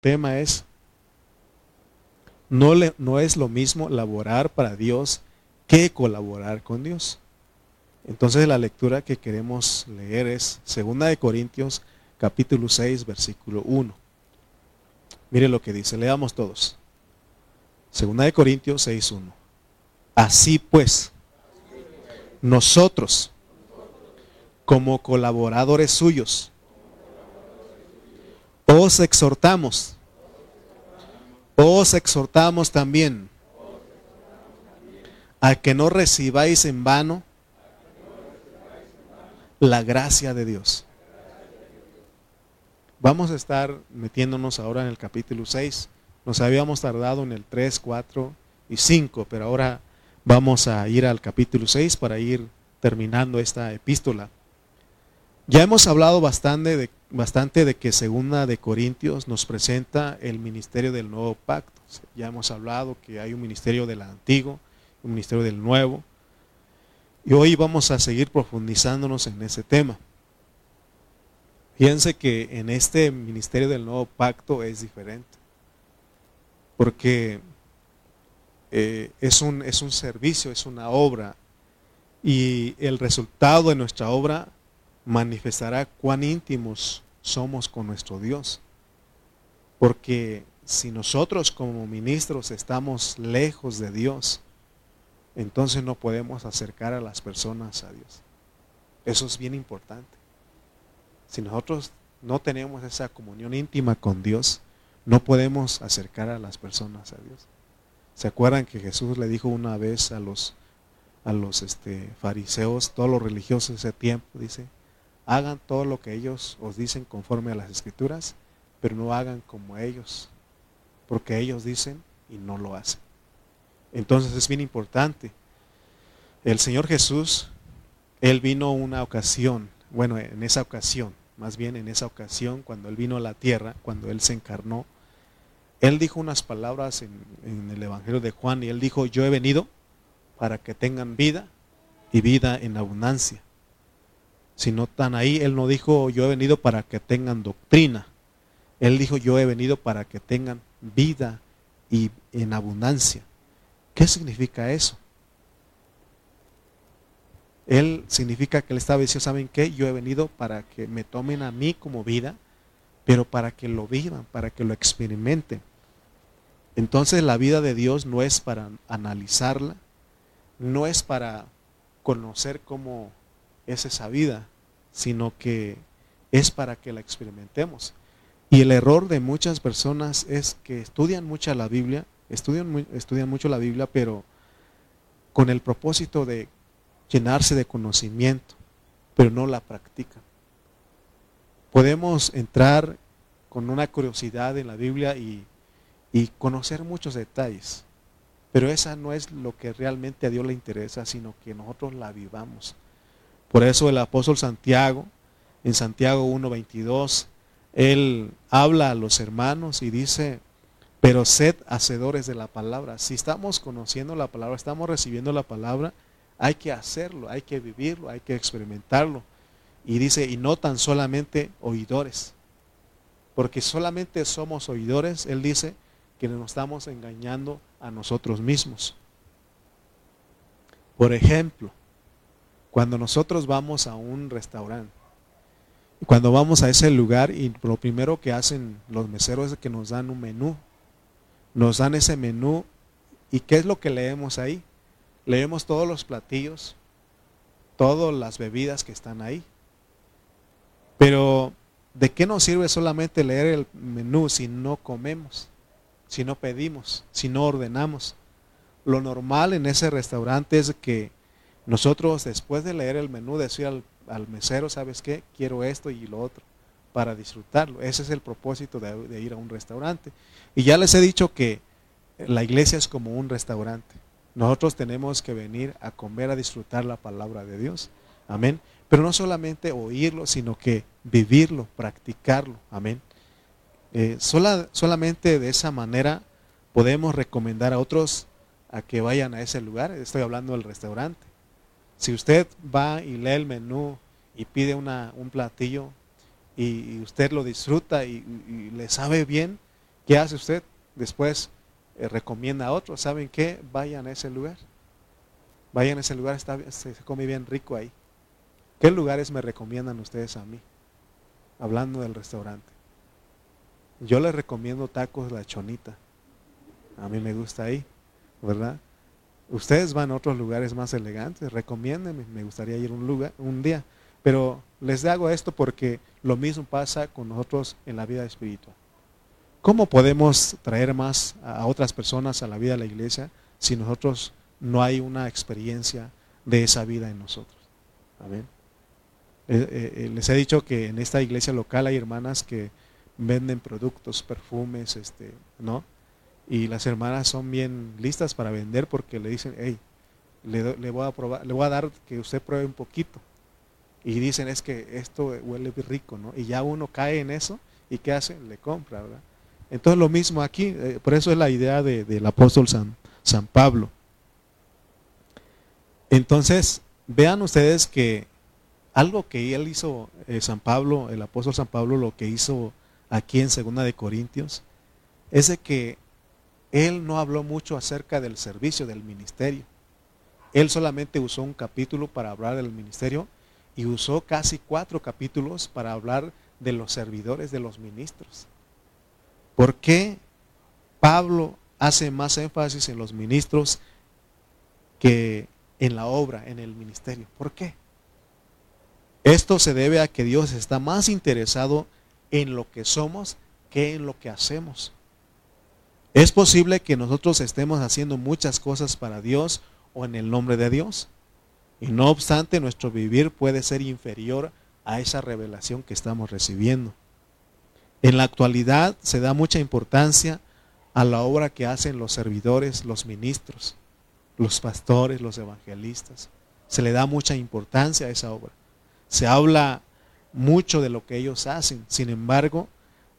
tema es, no, le, no es lo mismo laborar para Dios que colaborar con Dios. Entonces la lectura que queremos leer es 2 de Corintios capítulo 6 versículo 1. Mire lo que dice, leamos todos. 2 de Corintios 6 1. Así pues, nosotros como colaboradores suyos os exhortamos, os exhortamos también a que no recibáis en vano la gracia de Dios. Vamos a estar metiéndonos ahora en el capítulo 6. Nos habíamos tardado en el 3, 4 y 5, pero ahora vamos a ir al capítulo 6 para ir terminando esta epístola. Ya hemos hablado bastante de, que Segunda de Corintios nos presenta el ministerio del nuevo pacto. Ya hemos hablado que hay un ministerio del antiguo, un ministerio del nuevo. Y hoy vamos a seguir profundizándonos en ese tema. Fíjense que en este ministerio del nuevo pacto es diferente. Porque eh, es, un, es un servicio, es una obra. Y el resultado de nuestra obra manifestará cuán íntimos somos con nuestro Dios. Porque si nosotros como ministros estamos lejos de Dios, entonces no podemos acercar a las personas a Dios. Eso es bien importante. Si nosotros no tenemos esa comunión íntima con Dios, no podemos acercar a las personas a Dios. ¿Se acuerdan que Jesús le dijo una vez a los, a los este, fariseos, todos los religiosos de ese tiempo, dice, hagan todo lo que ellos os dicen conforme a las escrituras, pero no hagan como ellos, porque ellos dicen y no lo hacen. Entonces es bien importante. El Señor Jesús, Él vino una ocasión, bueno, en esa ocasión, más bien en esa ocasión, cuando Él vino a la tierra, cuando Él se encarnó, Él dijo unas palabras en, el Evangelio de Juan y Él dijo, yo he venido para que tengan vida y vida en abundancia. Si no están ahí, Él no dijo, yo he venido para que tengan doctrina. Él dijo, yo he venido para que tengan vida y en abundancia. ¿Qué significa eso? Él significa que él estaba diciendo, ¿saben qué? Yo he venido para que me tomen a mí como vida, pero para que lo vivan, para que lo experimenten. Entonces la vida de Dios no es para analizarla, no es para conocer cómo es esa vida, sino que es para que la experimentemos. Y el error de muchas personas es que estudian mucho la Biblia, estudian, estudian mucho la Biblia, pero con el propósito de llenarse de conocimiento, pero no la practican. Podemos entrar con una curiosidad en la Biblia y, y conocer muchos detalles, pero esa no es lo que realmente a Dios le interesa, sino que nosotros la vivamos. Por eso el apóstol Santiago, en Santiago 1.22, él habla a los hermanos y dice, pero sed hacedores de la palabra. Si estamos conociendo la palabra, estamos recibiendo la palabra, hay que hacerlo, hay que vivirlo, hay que experimentarlo. Y dice, y no tan solamente oidores, porque solamente somos oidores, él dice que nos estamos engañando a nosotros mismos. Por ejemplo, cuando nosotros vamos a un restaurante, cuando vamos a ese lugar y lo primero que hacen los meseros es que nos dan un menú, nos dan ese menú y ¿qué es lo que leemos ahí? Leemos todos los platillos, todas las bebidas que están ahí. Pero ¿de qué nos sirve solamente leer el menú si no comemos, si no pedimos, si no ordenamos? Lo normal en ese restaurante es que nosotros después de leer el menú decir al, mesero, ¿sabes qué? Quiero esto y lo otro para disfrutarlo. Ese es el propósito de, ir a un restaurante. Y ya les he dicho que la iglesia es como un restaurante. Nosotros tenemos que venir a comer, a disfrutar la palabra de Dios. Amén. Pero no solamente oírlo, sino que vivirlo, practicarlo. Amén. Eh, solamente de esa manera podemos recomendar a otros a que vayan a ese lugar. Estoy hablando del restaurante. Si usted va y lee el menú y pide una, un platillo y, usted lo disfruta y, le sabe bien ¿Qué hace usted? Después eh, recomienda a otros, ¿saben qué? Vayan a ese lugar. Vayan a ese lugar, está, se come bien rico ahí. ¿Qué lugares me recomiendan ustedes a mí? Hablando del restaurante. Yo les recomiendo tacos La Chonita. A mí me gusta ahí, ¿verdad? Ustedes van a otros lugares más elegantes, recomiéndenme, me gustaría ir un lugar un día, pero les hago esto porque lo mismo pasa con nosotros en la vida espiritual. ¿Cómo podemos traer más a otras personas a la vida de la iglesia si nosotros no hay una experiencia de esa vida en nosotros? Amén. Eh, eh, eh, les he dicho que en esta iglesia local hay hermanas que venden productos, perfumes, este, ¿no? Y las hermanas son bien listas para vender porque le dicen, hey, le, voy a probar, le voy a dar que usted pruebe un poquito. Y dicen, es que esto huele rico, ¿no? Y ya uno cae en eso y ¿qué hace? Le compra, ¿verdad? Entonces lo mismo aquí, eh, por eso es la idea del apóstol San, San Pablo. Entonces, vean ustedes que algo que él hizo, eh, San Pablo, el apóstol San Pablo, lo que hizo aquí en Segunda de Corintios, es de que él no habló mucho acerca del servicio, del ministerio. Él solamente usó un capítulo para hablar del ministerio y usó casi cuatro capítulos para hablar de los servidores, de los ministros. ¿Por qué Pablo hace más énfasis en los ministros que en la obra, en el ministerio? ¿Por qué? Esto se debe a que Dios está más interesado en lo que somos que en lo que hacemos. Es posible que nosotros estemos haciendo muchas cosas para Dios o en el nombre de Dios. Y no obstante, nuestro vivir puede ser inferior a esa revelación que estamos recibiendo. En la actualidad se da mucha importancia a la obra que hacen los servidores, los ministros, los pastores, los evangelistas. Se le da mucha importancia a esa obra. Se habla mucho de lo que ellos hacen. Sin embargo,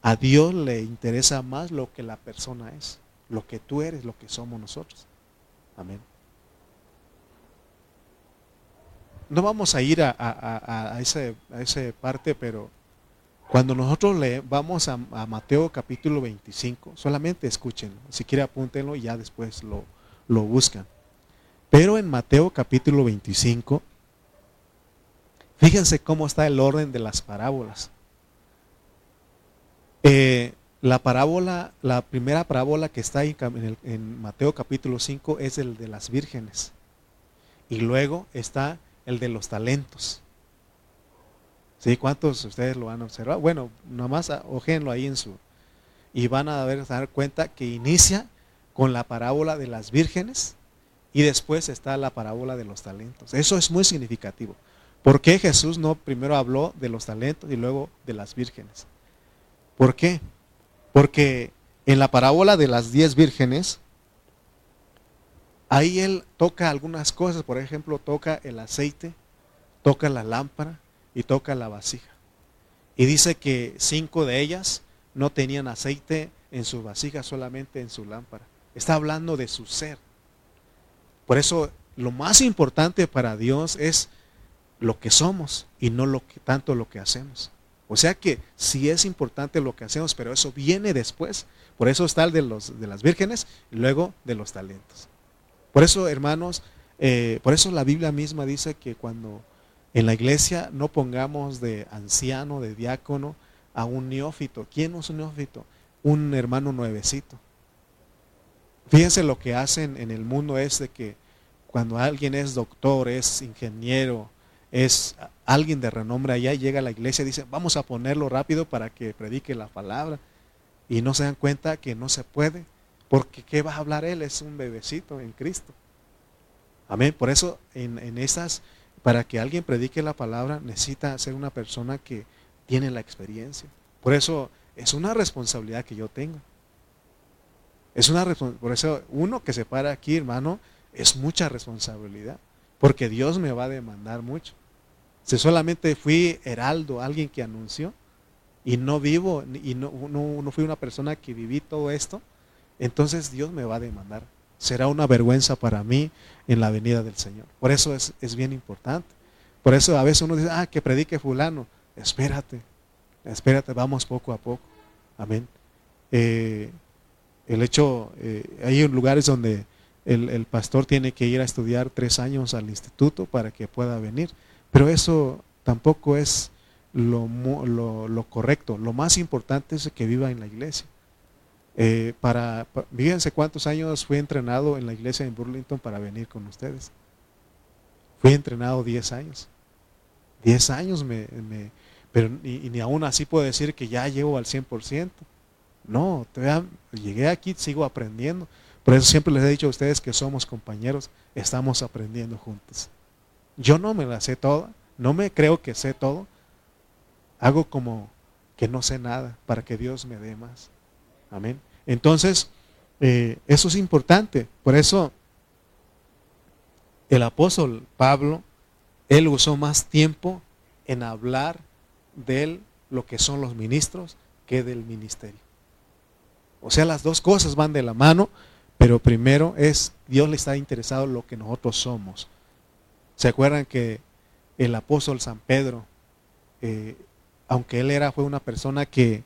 a Dios le interesa más lo que la persona es, lo que tú eres, lo que somos nosotros. Amén. No vamos a ir a, a, esa, parte, pero cuando nosotros le vamos a, Mateo capítulo 25, solamente escuchen, si quiere apúntenlo y ya después lo, lo buscan. Pero en Mateo capítulo 25, fíjense cómo está el orden de las parábolas. Eh, la parábola, la primera parábola que está en, en Mateo capítulo 5 es el de las vírgenes. Y luego está el de los talentos. ¿Sí? ¿Cuántos de ustedes lo han observado? Bueno, nomás ojenlo ahí en su... Y van a ver, dar cuenta que inicia con la parábola de las vírgenes y después está la parábola de los talentos. Eso es muy significativo. ¿Por qué Jesús no primero habló de los talentos y luego de las vírgenes? ¿Por qué? Porque en la parábola de las diez vírgenes, ahí él toca algunas cosas, por ejemplo, toca el aceite, toca la lámpara, y toca la vasija. Y dice que cinco de ellas no tenían aceite en su vasija, solamente en su lámpara. Está hablando de su ser. Por eso lo más importante para Dios es lo que somos y no lo que, tanto lo que hacemos. O sea que sí es importante lo que hacemos, pero eso viene después. Por eso está el de, los, de las vírgenes y luego de los talentos. Por eso, hermanos, eh, por eso la Biblia misma dice que cuando en la iglesia no pongamos de anciano, de diácono, a un neófito. ¿Quién es un neófito? Un hermano nuevecito. Fíjense lo que hacen en el mundo es de que cuando alguien es doctor, es ingeniero, es alguien de renombre allá, llega a la iglesia y dice, vamos a ponerlo rápido para que predique la palabra. Y no se dan cuenta que no se puede, porque ¿qué va a hablar él? Es un bebecito en Cristo. Amén. Por eso en, en esas para que alguien predique la palabra necesita ser una persona que tiene la experiencia. Por eso es una responsabilidad que yo tengo. Es una por eso uno que se para aquí, hermano, es mucha responsabilidad, porque Dios me va a demandar mucho. Si solamente fui heraldo, alguien que anunció, y no vivo, y no, no, no fui una persona que viví todo esto, entonces Dios me va a demandar será una vergüenza para mí en la venida del Señor. Por eso es, bien importante. Por eso a veces uno dice, ah, que predique fulano. Espérate, espérate, vamos poco a poco. Amén. Eh, El hecho, eh, hay lugares donde el, pastor tiene que ir a estudiar tres años al instituto para que pueda venir, pero eso tampoco es lo, lo, correcto. Lo más importante es que viva en la iglesia. Eh, para, fíjense cuántos años fui entrenado en la iglesia en Burlington para venir con ustedes. Fui entrenado 10 años. 10 años me, pero y, ni aún así puedo decir que ya llevo al 100%. No, llegué aquí, sigo aprendiendo. Por eso siempre les he dicho a ustedes que somos compañeros, estamos aprendiendo juntos. Yo no me la sé toda, no me creo que sé todo. Hago como que no sé nada para que Dios me dé más. Amén. Entonces, eh, eso es importante. Por eso el apóstol Pablo, él usó más tiempo en hablar de lo que son los ministros que del ministerio. O sea, las dos cosas van de la mano, pero primero es, Dios le está interesado en lo que nosotros somos. ¿Se acuerdan que el apóstol San Pedro, eh, aunque él era, fue una persona que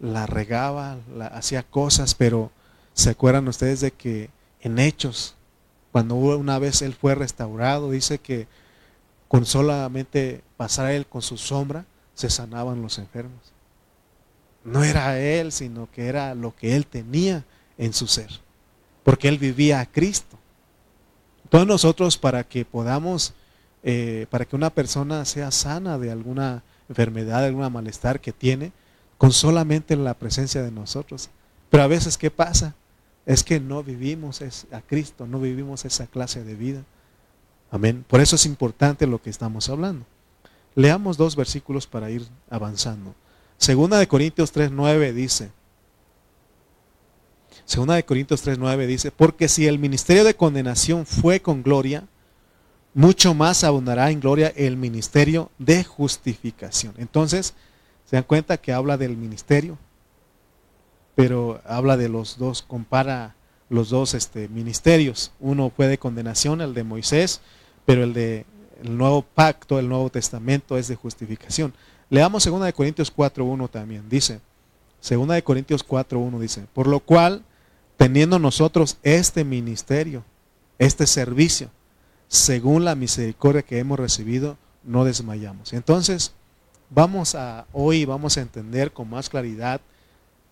la regaba, hacía cosas, pero ¿se acuerdan ustedes de que en Hechos, cuando una vez él fue restaurado, dice que con solamente pasar él con su sombra, se sanaban los enfermos? No era él, sino que era lo que él tenía en su ser, porque él vivía a Cristo. Todos nosotros para que podamos, eh, para que una persona sea sana de alguna enfermedad, de alguna malestar que tiene, con solamente la presencia de nosotros. Pero a veces, ¿qué pasa? Es que no vivimos a Cristo, no vivimos esa clase de vida. Amén. Por eso es importante lo que estamos hablando. Leamos dos versículos para ir avanzando. Segunda de Corintios 3.9 dice, Segunda de Corintios 3.9 dice, porque si el ministerio de condenación fue con gloria, mucho más abundará en gloria el ministerio de justificación. Entonces, se dan cuenta que habla del ministerio, pero habla de los dos, compara los dos este, ministerios. Uno fue de condenación, el de Moisés, pero el de el nuevo pacto, el Nuevo Testamento es de justificación. Leamos 2 Corintios 4.1 también. Dice, 2 Corintios 4.1 dice, por lo cual, teniendo nosotros este ministerio, este servicio, según la misericordia que hemos recibido, no desmayamos. Entonces, vamos a hoy vamos a entender con más claridad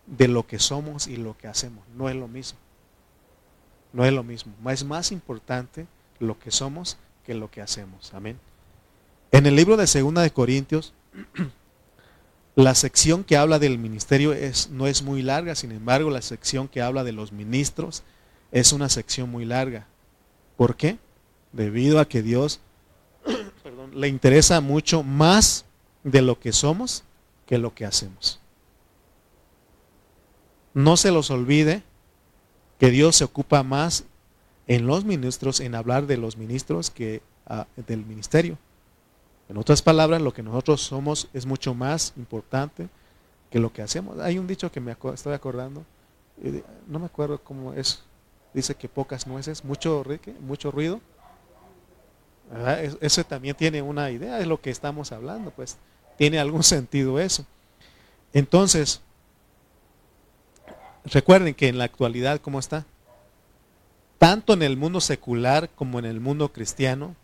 de lo que somos y lo que hacemos. No es lo mismo. No es lo mismo. Es más importante lo que somos que lo que hacemos. Amén. En el libro de Segunda de Corintios, la sección que habla del ministerio es, no es muy larga, sin embargo, la sección que habla de los ministros es una sección muy larga. ¿Por qué? Debido a que Dios le interesa mucho más de lo que somos que lo que hacemos. No se los olvide que Dios se ocupa más en los ministros, en hablar de los ministros que ah, del ministerio. En otras palabras, lo que nosotros somos es mucho más importante que lo que hacemos. Hay un dicho que me estoy acordando, no me acuerdo cómo es, dice que pocas nueces, mucho, mucho ruido. Eso también tiene una idea, es lo que estamos hablando, pues tiene algún sentido eso. Entonces, recuerden que en la actualidad, ¿cómo está? tanto en el mundo secular como en el mundo cristiano,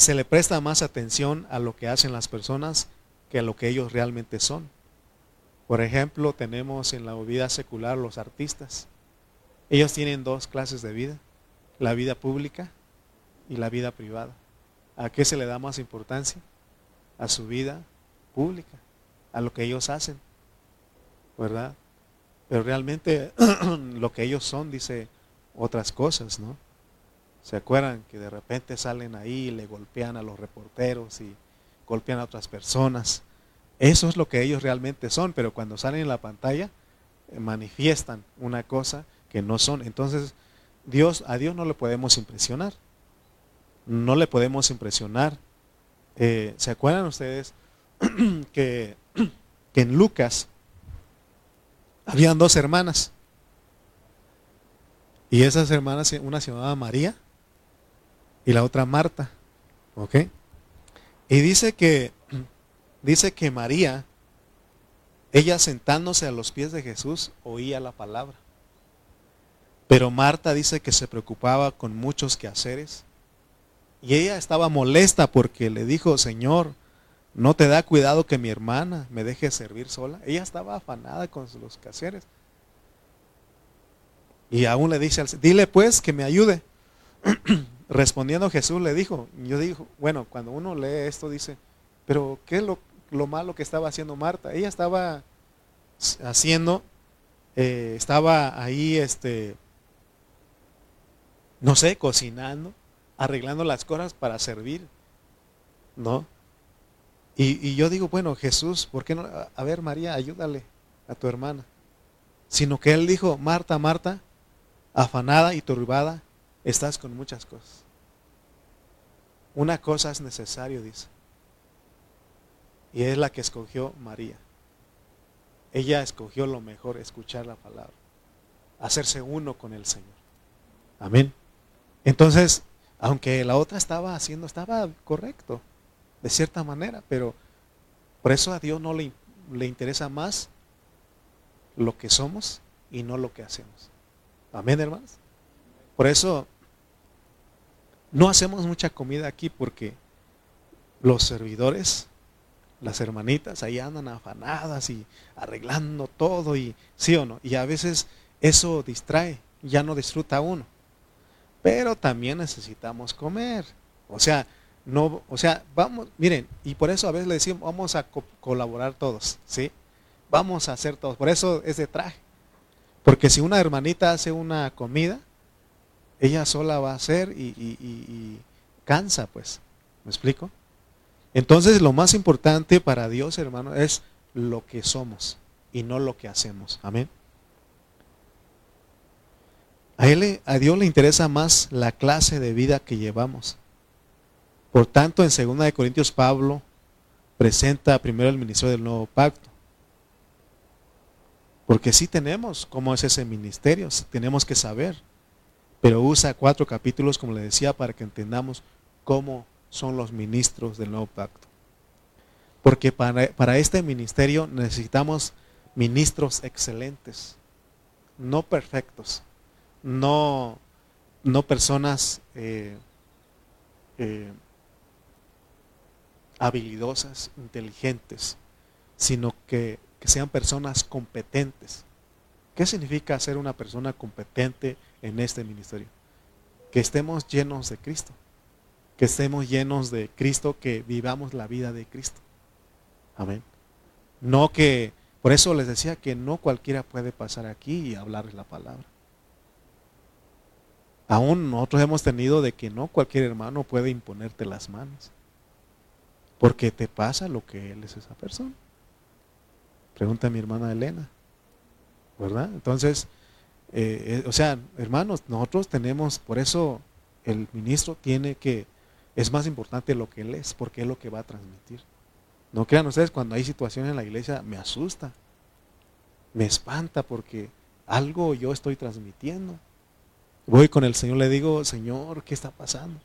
se le presta más atención a lo que hacen las personas que a lo que ellos realmente son. Por ejemplo, tenemos en la vida secular los artistas. Ellos tienen dos clases de vida, la vida pública y la vida privada. ¿A qué se le da más importancia? A su vida pública, a lo que ellos hacen, ¿verdad? Pero realmente lo que ellos son, dice otras cosas, ¿no? ¿Se acuerdan que de repente salen ahí y le golpean a los reporteros y golpean a otras personas? Eso es lo que ellos realmente son, pero cuando salen en la pantalla eh, manifiestan una cosa que no son. Entonces, Dios, a Dios no le podemos impresionar. No le podemos impresionar. Eh, ¿Se acuerdan ustedes que, que en Lucas habían dos hermanas? Y esas hermanas, una se llamaba María y la otra Marta. ¿Ok? Y dice que, dice que María, ella sentándose a los pies de Jesús, oía la palabra. Pero Marta dice que se preocupaba con muchos quehaceres. Y ella estaba molesta porque le dijo, Señor, no te da cuidado que mi hermana me deje servir sola. Ella estaba afanada con los quehaceres. Y aún le dice, dile pues que me ayude. Respondiendo Jesús le dijo, yo digo, bueno, cuando uno lee esto dice, pero ¿qué es lo, lo malo que estaba haciendo Marta? Ella estaba haciendo, eh, estaba ahí, este, no sé, cocinando, arreglando las cosas para servir, ¿no? Y, y, yo digo, bueno, Jesús, ¿por qué no? A ver, María, ayúdale a tu hermana. Sino que él dijo, Marta, Marta, afanada y turbada, estás con muchas cosas. Una cosa es necesario, dice. Y es la que escogió María. Ella escogió lo mejor, escuchar la palabra, hacerse uno con el Señor. Amén. Entonces, aunque la otra estaba haciendo, estaba correcto, de cierta manera, pero por eso a Dios no le, le interesa más lo que somos y no lo que hacemos. Amén, hermanos. Por eso no hacemos mucha comida aquí porque los servidores, las hermanitas, ahí andan afanadas y arreglando todo y sí o no. Y a veces eso distrae, ya no disfruta uno. Pero también necesitamos comer. O sea, no, o sea, vamos, miren, y por eso a veces le decimos, vamos a colaborar todos, ¿sí? Vamos a hacer todos. Por eso es de traje. Porque si una hermanita hace una comida, ella sola va a hacer y, cansa, pues. ¿Me explico? Entonces lo más importante para Dios, hermano, es lo que somos y no lo que hacemos. Amén. A, él, a Dios le interesa más la clase de vida que llevamos. Por tanto, en 2 Corintios Pablo presenta primero el ministerio del nuevo pacto. Porque sí tenemos cómo es ese ministerio, tenemos que saber. Pero usa cuatro capítulos, como le decía, para que entendamos cómo son los ministros del nuevo pacto. Porque para, este ministerio necesitamos ministros excelentes, no perfectos, no, no personas eh, eh, habilidosas, inteligentes, sino que que sean personas competentes. ¿Qué significa ser una persona competente en este ministerio? Que estemos llenos de Cristo. Que estemos llenos de Cristo, que vivamos la vida de Cristo. Amén. No que, por eso les decía que no cualquiera puede pasar aquí y hablarles la palabra. Aún nosotros hemos tenido de que no cualquier hermano puede imponerte las manos. Porque te pasa lo que él es esa persona. Pregunta a mi hermana Elena. ¿Verdad? Entonces, eh, eh, o sea, hermanos, nosotros tenemos, por eso el ministro tiene que, es más importante lo que él es, porque es lo que va a transmitir. No crean ustedes, cuando hay situaciones en la iglesia, me asusta, me espanta porque algo yo estoy transmitiendo. Voy con el Señor, le digo, Señor, ¿qué está pasando?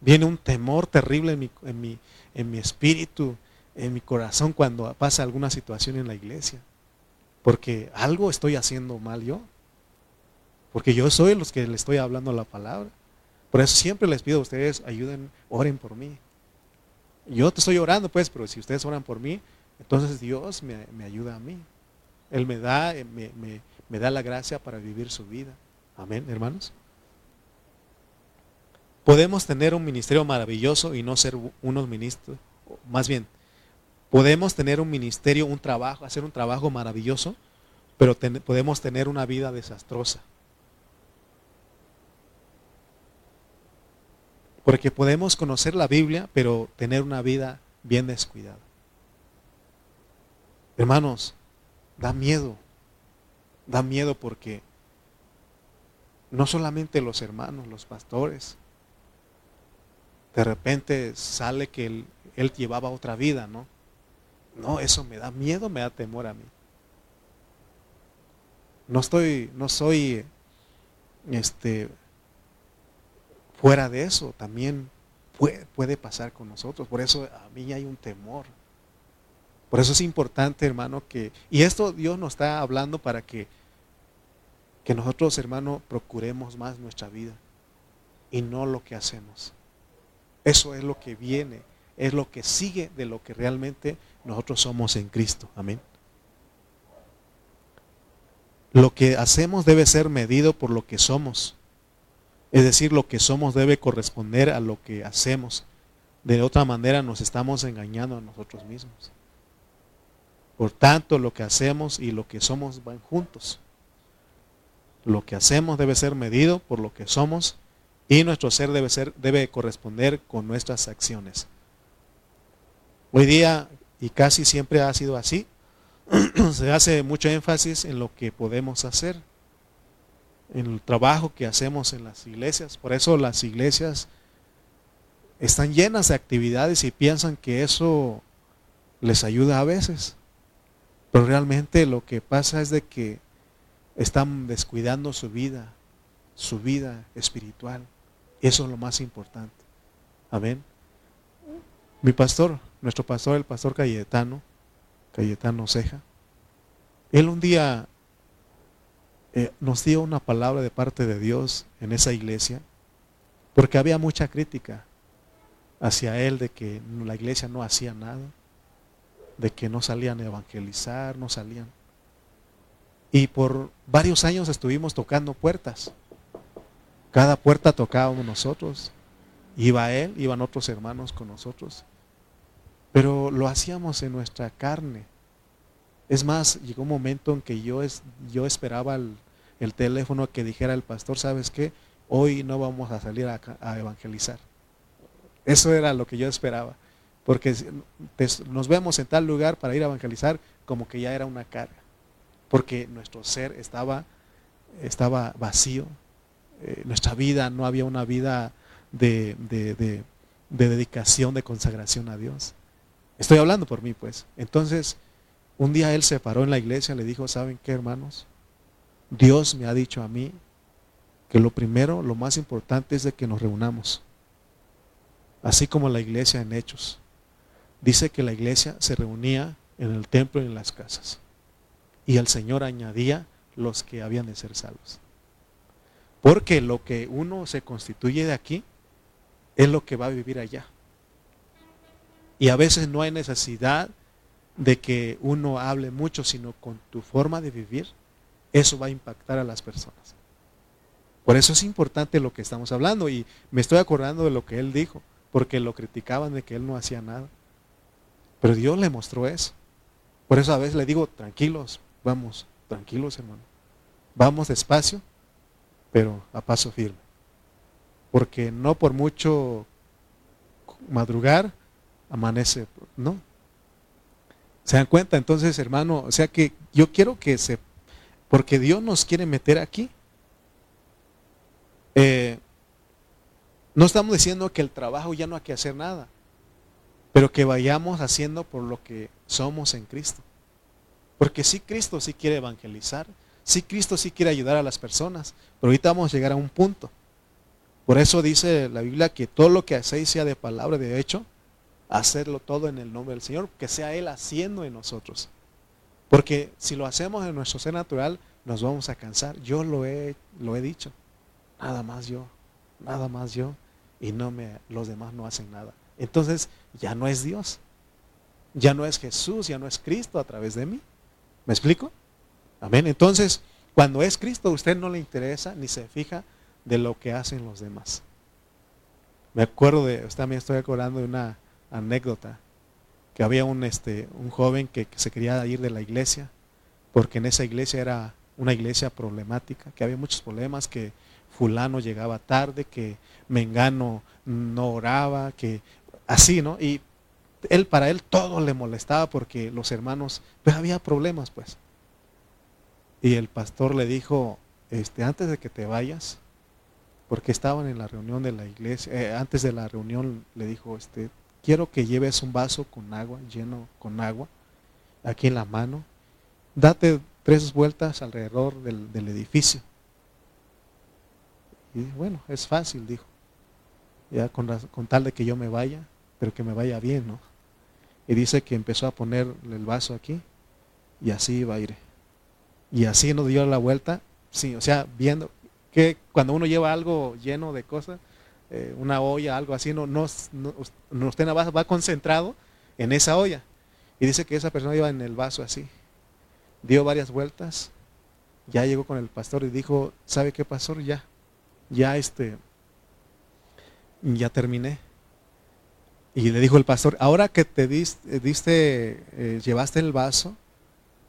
Viene un temor terrible en mi, en mi, en mi espíritu en mi corazón cuando pasa alguna situación en la iglesia. Porque algo estoy haciendo mal yo. Porque yo soy los que le estoy hablando la palabra. Por eso siempre les pido a ustedes, ayuden, oren por mí. Yo te estoy orando, pues, pero si ustedes oran por mí, entonces Dios me, ayuda a mí. Él me da, eh, me, me da la gracia para vivir su vida. Amén, hermanos. Podemos tener un ministerio maravilloso y no ser unos ministros, más bien, Podemos tener un ministerio, un trabajo, hacer un trabajo maravilloso, pero podemos tener una vida desastrosa. Porque podemos conocer la Biblia, pero tener una vida bien descuidada. Hermanos, da miedo. Da miedo porque no solamente los hermanos, los pastores, de repente sale que él, llevaba otra vida, ¿no? No, eso me da miedo, me da temor a mí. No estoy, no soy este fuera de eso, también puede, pasar con nosotros. Por eso a mí hay un temor. Por eso es importante, hermano, que, y esto Dios nos está hablando para que que nosotros, hermano, procuremos más nuestra vida y no lo que hacemos. Eso es lo que viene, es lo que sigue de lo que realmente nosotros somos en Cristo. Amén. Lo que hacemos debe ser medido por lo que somos. Es decir, lo que somos debe corresponder a lo que hacemos. De otra manera nos estamos engañando a nosotros mismos. Por tanto, lo que hacemos y lo que somos van juntos. Lo que hacemos debe ser medido por lo que somos y nuestro ser debe, ser, debe corresponder con nuestras acciones. Hoy día, y casi siempre ha sido así, se hace mucho énfasis en lo que podemos hacer, el trabajo que hacemos en las iglesias. Por eso las iglesias están llenas de actividades y piensan que eso les ayuda a veces. Pero realmente lo que pasa es de que están descuidando su vida, su vida espiritual. Eso es lo más importante. Amén. Mi pastor, nuestro pastor, el pastor Cayetano, Cayetano Ceja, él un día eh, nos dio una palabra de parte de Dios en esa iglesia, porque había mucha crítica hacia él de que la iglesia no hacía nada, de que no salían a evangelizar, no salían. Y por varios años estuvimos tocando puertas. Cada puerta tocábamos nosotros. Iba él, iban otros hermanos con nosotros. Pero lo hacíamos en nuestra carne. Es más, llegó un momento en que yo, es, yo esperaba el, teléfono que dijera el pastor, ¿sabes qué? Hoy no vamos a salir a, evangelizar. Eso era lo que yo esperaba. Porque nos vemos en tal lugar para ir a evangelizar como que ya era una carga. Porque nuestro ser estaba, estaba vacío. Eh, nuestra vida no había una vida de, de dedicación, de consagración a Dios. Estoy hablando por mí, pues. Entonces, un día él se paró en la iglesia y le dijo, ¿saben qué, hermanos? Dios me ha dicho a mí que lo primero, lo más importante es de que nos reunamos. Así como la iglesia en Hechos dice que la iglesia se reunía en el templo y en las casas. Y el Señor añadía los que habían de ser salvos. Porque lo que uno se constituye de aquí es lo que va a vivir allá. Y a veces no hay necesidad de que uno hable mucho, sino con tu forma de vivir, eso va a impactar a las personas. Por eso es importante lo que estamos hablando y me estoy acordando de lo que él dijo, porque lo criticaban de que él no hacía nada. Pero Dios le mostró eso. Por eso a veces le digo, tranquilos, vamos, tranquilos hermano. Vamos despacio, pero a paso firme. Porque no por mucho madrugar, amanece, ¿no? ¿Se dan cuenta? Entonces, hermano, o sea que yo quiero que se, porque Dios nos quiere meter aquí. Eh, no estamos diciendo que el trabajo ya no hay que hacer nada pero que vayamos haciendo por lo que somos en Cristo. Porque si Cristo sí quiere evangelizar, si Cristo sí quiere ayudar a las personas, pero ahorita vamos a llegar a un punto. Por eso dice la Biblia que todo lo que hacéis sea de palabra, de hecho, hacerlo todo en el nombre del Señor, que sea Él haciendo en nosotros. Porque si lo hacemos en nuestro ser natural, nos vamos a cansar. Yo lo he, lo he dicho. Nada más yo, nada más yo. Y no me, los demás no hacen nada entonces ya no es Dios. Ya no es Jesús, ya no es Cristo a través de mí. ¿Me explico? Amén. Entonces, cuando es Cristo, usted no le interesa ni se fija de lo que hacen los demás. Me acuerdo de, también estoy acordando de una anécdota, que había un, este, un joven que, se quería ir de la iglesia, porque en esa iglesia era una iglesia problemática, que había muchos problemas, que fulano llegaba tarde, que Mengano no oraba, que así, ¿no? Y él, para él todo le molestaba porque los hermanos, pues había problemas, pues. Y el pastor le dijo, este, antes de que te vayas, porque estaban en la reunión de la iglesia, eh, antes de la reunión le dijo, este, quiero que lleves un vaso con agua, lleno con agua, aquí en la mano, date tres vueltas alrededor del, edificio. Y bueno, es fácil, dijo. Ya con, con tal de que yo me vaya, pero que me vaya bien, ¿no? Y dice que empezó a poner el vaso aquí y así iba a ir. Y así nos dio la vuelta Sí, o sea, viendo que cuando uno lleva algo lleno de cosas, eh, una olla, algo así, no, no, usted va, concentrado en esa olla. Y dice que esa persona iba en el vaso así. Dio varias vueltas. Ya llegó con el pastor y dijo, ¿sabe qué pastor? Ya, ya este, ya terminé. Y le dijo el pastor, ahora que te diste, diste eh, llevaste el vaso,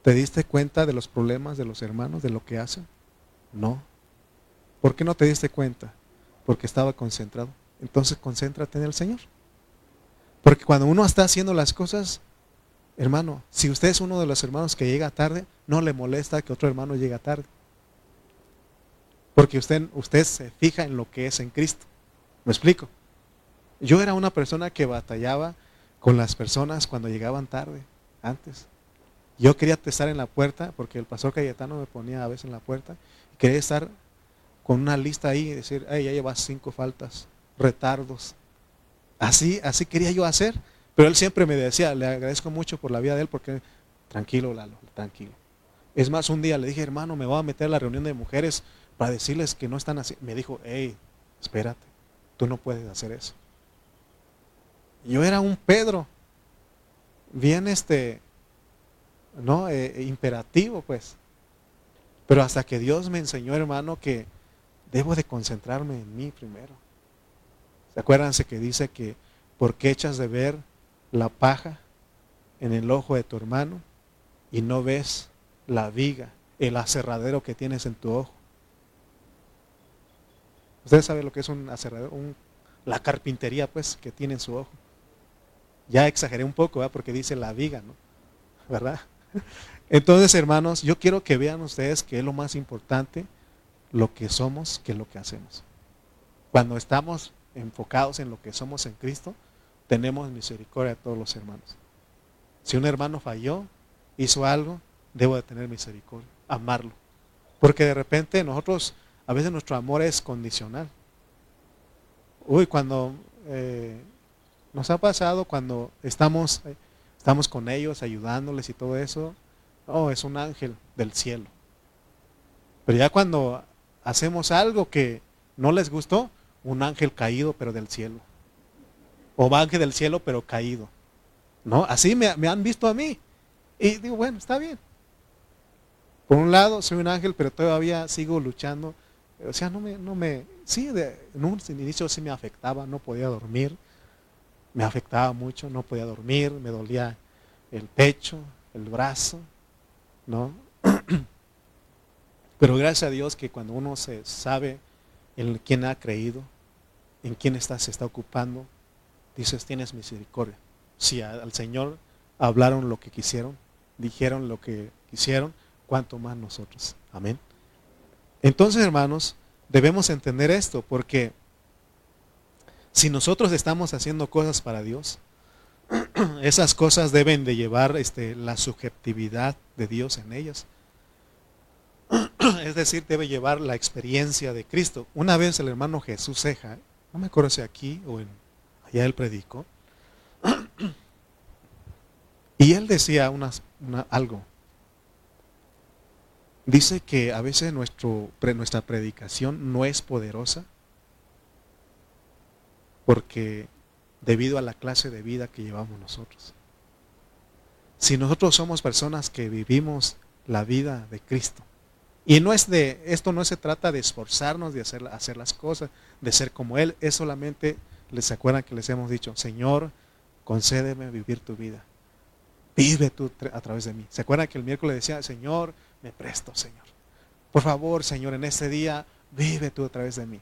¿te diste cuenta de los problemas de los hermanos, de lo que hacen? No. ¿Por qué no te diste cuenta? Porque estaba concentrado. Entonces concéntrate en el Señor. Porque cuando uno está haciendo las cosas, hermano, si usted es uno de los hermanos que llega tarde, no le molesta que otro hermano llegue tarde. Porque usted, usted se fija en lo que es en Cristo. ¿Me explico? Yo era una persona que batallaba con las personas cuando llegaban tarde, antes. Yo quería estar en la puerta, porque el pastor Cayetano me ponía a veces en la puerta, y quería estar con una lista ahí y decir, ay, ya llevas cinco faltas, retardos. Así, así quería yo hacer. Pero él siempre me decía, le agradezco mucho por la vida de él, porque tranquilo, Lalo, tranquilo. Es más, un día le dije, hermano, me voy a meter a la reunión de mujeres para decirles que no están así. Me dijo, hey, espérate, tú no puedes hacer eso. Yo era un Pedro, bien este, ¿no? Eh, imperativo, pues. Pero hasta que Dios me enseñó, hermano, que debo de concentrarme en mí primero. ¿Se acuérdense que dice que porque echas de ver la paja en el ojo de tu hermano y no ves la viga, el aserradero que tienes en tu ojo? Ustedes saben lo que es un aserradero, la carpintería pues que tiene en su ojo. Ya exageré un poco, porque dice la viga, ¿no? ¿Verdad? Entonces, hermanos, yo quiero que vean ustedes que es lo más importante lo que somos que lo que hacemos. Cuando estamos enfocados en lo que somos en Cristo, tenemos misericordia a todos los hermanos. Si un hermano falló, hizo algo, debo de tener misericordia, amarlo. Porque de repente nosotros, a veces nuestro amor es condicional. Uy, cuando eh, nos ha pasado, cuando estamos, eh, estamos con ellos, ayudándoles y todo eso, oh, es un ángel del cielo. Pero ya cuando hacemos algo que no les gustó, un ángel caído, pero del cielo. O ángel del cielo, pero caído. ¿No? Así me, han visto a mí. Y digo, bueno, está bien. Por un lado, soy un ángel, pero todavía sigo luchando. O sea, no me, no me, sí, de, en un inicio sí me afectaba, no podía dormir. Me afectaba mucho, no podía dormir, me dolía el pecho, el brazo, ¿no? Pero gracias a Dios que cuando uno se sabe en quién ha creído, en quién está, se está ocupando, dices, tienes misericordia. Si al Señor hablaron lo que quisieron, dijeron lo que quisieron, cuanto más nosotros. Amén. Entonces, hermanos, debemos entender esto, porque si nosotros estamos haciendo cosas para Dios, esas cosas deben de llevar este, la subjetividad de Dios en ellas. es decir, debe llevar la experiencia de Cristo. Una vez el hermano Jesús Ceja, no me acuerdo si aquí o en, allá él predicó, y él decía una, algo. Dice que a veces nuestra predicación no es poderosa porque debido a la clase de vida que llevamos nosotros. Si nosotros somos personas que vivimos la vida de Cristo, y no es de, esto no se trata de esforzarnos de hacer, hacer las cosas, de ser como Él, es solamente, les acuerdan que les hemos dicho, Señor, concédeme vivir tu vida. Vive tú a través de mí. ¿Se acuerdan que el miércoles decía, Señor, me presto, Señor? Por favor, Señor, en este día, vive tú a través de mí.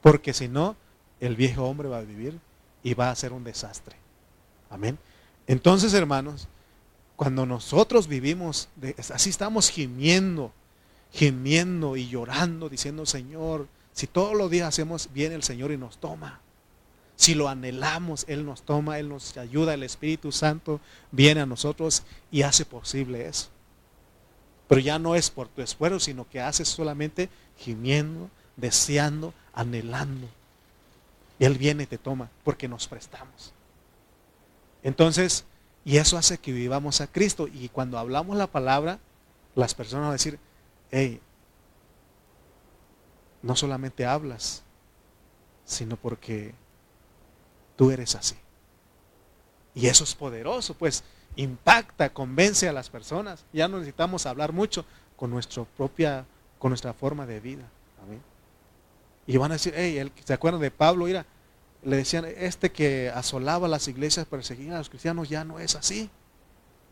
Porque si no, el viejo hombre va a vivir y va a ser un desastre. Amén. Entonces, hermanos, cuando nosotros vivimos, así estamos gimiendo gimiendo y llorando, diciendo, Señor, si todos los días hacemos bien el Señor y nos toma. Si lo anhelamos, Él nos toma, Él nos ayuda, el Espíritu Santo viene a nosotros y hace posible eso. Pero ya no es por tu esfuerzo, sino que haces solamente gimiendo, deseando, anhelando. Y Él viene y te toma porque nos prestamos. Entonces, y eso hace que vivamos a Cristo. Y cuando hablamos la palabra, las personas van a decir, hey, no solamente hablas, sino porque tú eres así. Y eso es poderoso, pues impacta, convence a las personas. Ya no necesitamos hablar mucho con nuestra propia, con nuestra forma de vida. Y van a decir, hey, ¿se acuerdan de Pablo? Mira, le decían, este que asolaba las iglesias, perseguía a los cristianos, ya no es así.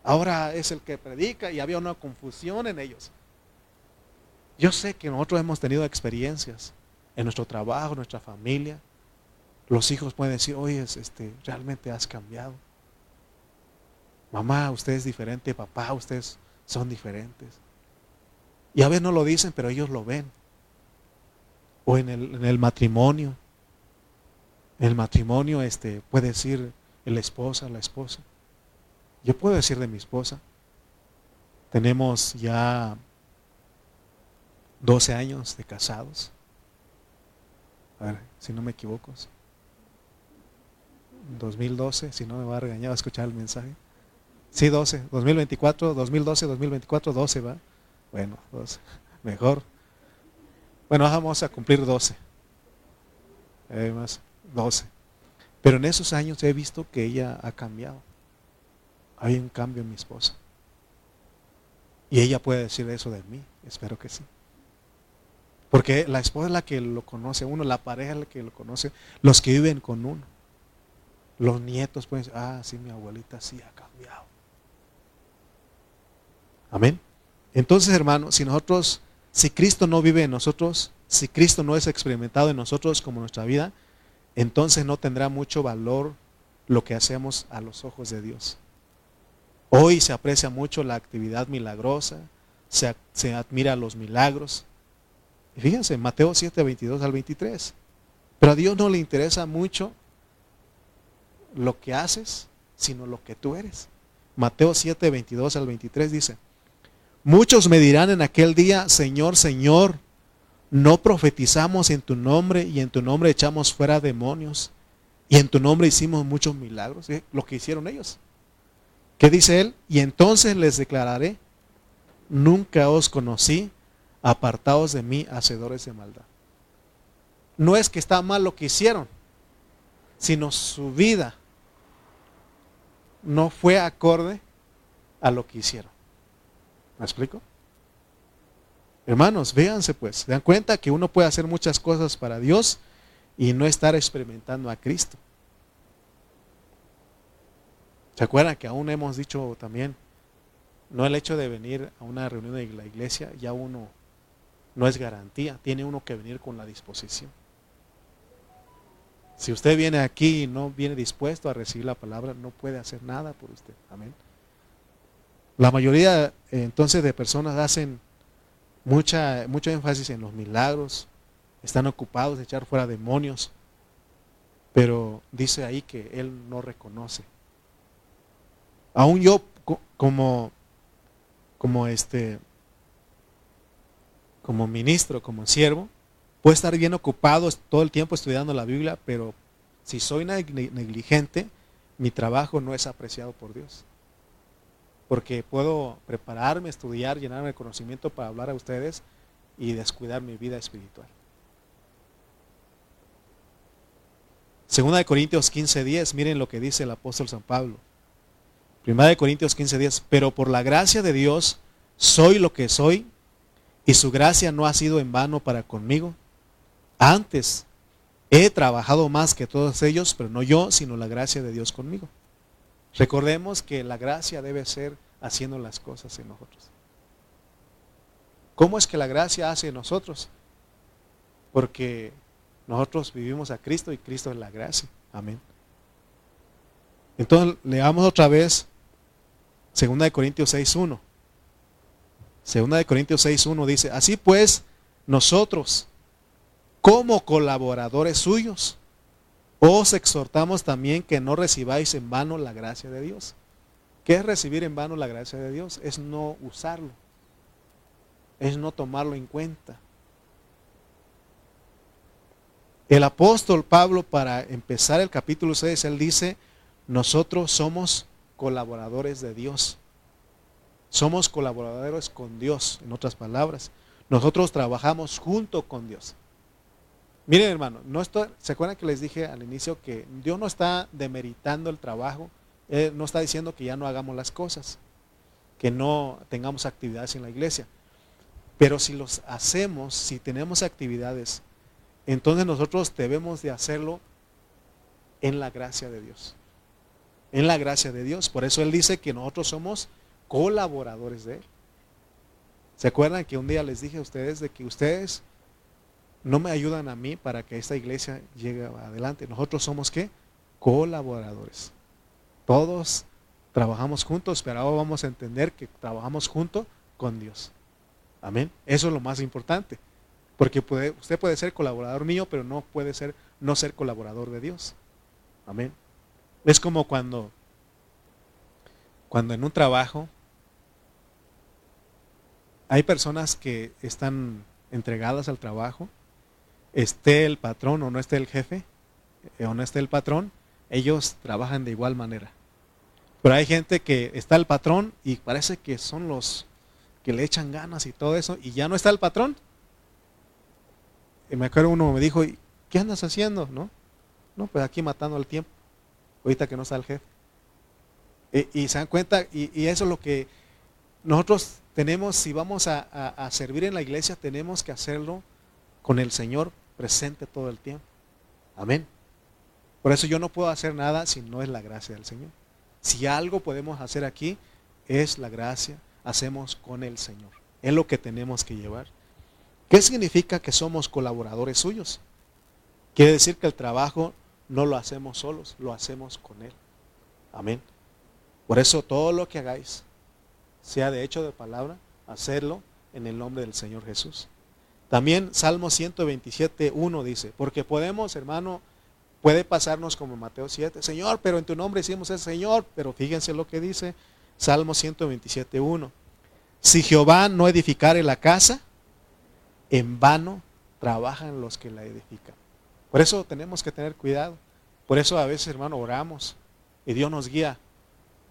Ahora es el que predica y había una confusión en ellos. Yo sé que nosotros hemos tenido experiencias en nuestro trabajo, en nuestra familia. Los hijos pueden decir, oye, este, realmente has cambiado. Mamá, usted es diferente, papá, ustedes son diferentes. Y a veces no lo dicen, pero ellos lo ven. O en el, en el matrimonio. En el matrimonio este, puede decir la esposa, la esposa. Yo puedo decir de mi esposa. Tenemos ya 12 años de casados. A ver, si no me equivoco. 2012, si no me va a regañar a escuchar el mensaje. Sí, 12, 2024, 2012, 2024, 12 va. Bueno, 12, mejor. Bueno, vamos a cumplir 12. Además, 12. Pero en esos años he visto que ella ha cambiado. Hay un cambio en mi esposa. Y ella puede decir eso de mí. Espero que sí. Porque la esposa es la que lo conoce uno, la pareja es la que lo conoce, los que viven con uno. Los nietos pueden decir, ah, sí, mi abuelita sí ha cambiado. Amén. Entonces, hermano, si nosotros, si Cristo no vive en nosotros, si Cristo no es experimentado en nosotros como nuestra vida, entonces no tendrá mucho valor lo que hacemos a los ojos de Dios. Hoy se aprecia mucho la actividad milagrosa, se, se admira los milagros, fíjense, Mateo 7, 22 al 23. Pero a Dios no le interesa mucho lo que haces, sino lo que tú eres. Mateo 7, 22 al 23 dice, muchos me dirán en aquel día, Señor, Señor, no profetizamos en tu nombre y en tu nombre echamos fuera demonios y en tu nombre hicimos muchos milagros, lo que hicieron ellos. ¿Qué dice él? Y entonces les declararé, nunca os conocí, apartados de mí, hacedores de maldad. No es que está mal lo que hicieron, sino su vida no fue acorde a lo que hicieron. ¿Me explico? Hermanos, véanse pues, se dan cuenta que uno puede hacer muchas cosas para Dios y no estar experimentando a Cristo. ¿Se acuerdan que aún hemos dicho también, no el hecho de venir a una reunión de la iglesia, ya uno no es garantía, tiene uno que venir con la disposición. Si usted viene aquí y no viene dispuesto a recibir la palabra, no puede hacer nada por usted. Amén. La mayoría entonces de personas hacen mucha, mucho énfasis en los milagros, están ocupados de echar fuera demonios, pero dice ahí que él no reconoce. Aún yo como, como este, como ministro, como siervo, puedo estar bien ocupado todo el tiempo estudiando la Biblia, pero si soy negligente, mi trabajo no es apreciado por Dios. Porque puedo prepararme, estudiar, llenarme de conocimiento para hablar a ustedes y descuidar mi vida espiritual. Segunda de Corintios 15:10, miren lo que dice el apóstol San Pablo. Primera de Corintios 15:10, pero por la gracia de Dios soy lo que soy y su gracia no ha sido en vano para conmigo. Antes he trabajado más que todos ellos, pero no yo, sino la gracia de Dios conmigo. Recordemos que la gracia debe ser haciendo las cosas en nosotros. ¿Cómo es que la gracia hace en nosotros? Porque nosotros vivimos a Cristo y Cristo es la gracia. Amén. Entonces leamos otra vez 2 Corintios 6.1. Segunda de Corintios 6.1 dice, así pues, nosotros, como colaboradores suyos, os exhortamos también que no recibáis en vano la gracia de Dios. ¿Qué es recibir en vano la gracia de Dios? Es no usarlo, es no tomarlo en cuenta. El apóstol Pablo, para empezar el capítulo 6, él dice, nosotros somos colaboradores de Dios. Somos colaboradores con Dios, en otras palabras. Nosotros trabajamos junto con Dios. Miren, hermano, no estoy, ¿se acuerdan que les dije al inicio que Dios no está demeritando el trabajo? no está diciendo que ya no hagamos las cosas, que no tengamos actividades en la iglesia. Pero si los hacemos, si tenemos actividades, entonces nosotros debemos de hacerlo en la gracia de Dios. En la gracia de Dios. Por eso Él dice que nosotros somos colaboradores de Él. ¿Se acuerdan que un día les dije a ustedes de que ustedes no me ayudan a mí para que esta iglesia llegue adelante? Nosotros somos qué? Colaboradores. Todos trabajamos juntos, pero ahora vamos a entender que trabajamos juntos con Dios. Amén. Eso es lo más importante. Porque usted puede ser colaborador mío, pero no puede ser no ser colaborador de Dios. Amén. Es como cuando, cuando en un trabajo hay personas que están entregadas al trabajo, esté el patrón o no esté el jefe, eh, o no esté el patrón, ellos trabajan de igual manera. Pero hay gente que está el patrón y parece que son los que le echan ganas y todo eso, y ya no está el patrón. Y me acuerdo uno me dijo, ¿qué andas haciendo? No, no pues aquí matando el tiempo, ahorita que no está el jefe. Y, se dan cuenta, y eso es lo que nosotros tenemos, si vamos a, servir en la iglesia, tenemos que hacerlo con el Señor presente todo el tiempo. Amén. Por eso yo no puedo hacer nada si no es la gracia del Señor. Si algo podemos hacer aquí, es la gracia, hacemos con el Señor. Es lo que tenemos que llevar. ¿Qué significa que somos colaboradores suyos? Quiere decir que el trabajo no lo hacemos solos, lo hacemos con Él. Amén. Por eso todo lo que hagáis, sea de hecho de palabra, hacerlo en el nombre del Señor Jesús. También Salmo 127, 1 dice, porque podemos, hermano, puede pasarnos como Mateo 7, Señor, pero en tu nombre hicimos el Señor, pero fíjense lo que dice Salmo 127, 1. Si Jehová no edificare la casa, en vano trabajan los que la edifican. Por eso tenemos que tener cuidado. Por eso a veces, hermano, oramos y Dios nos guía.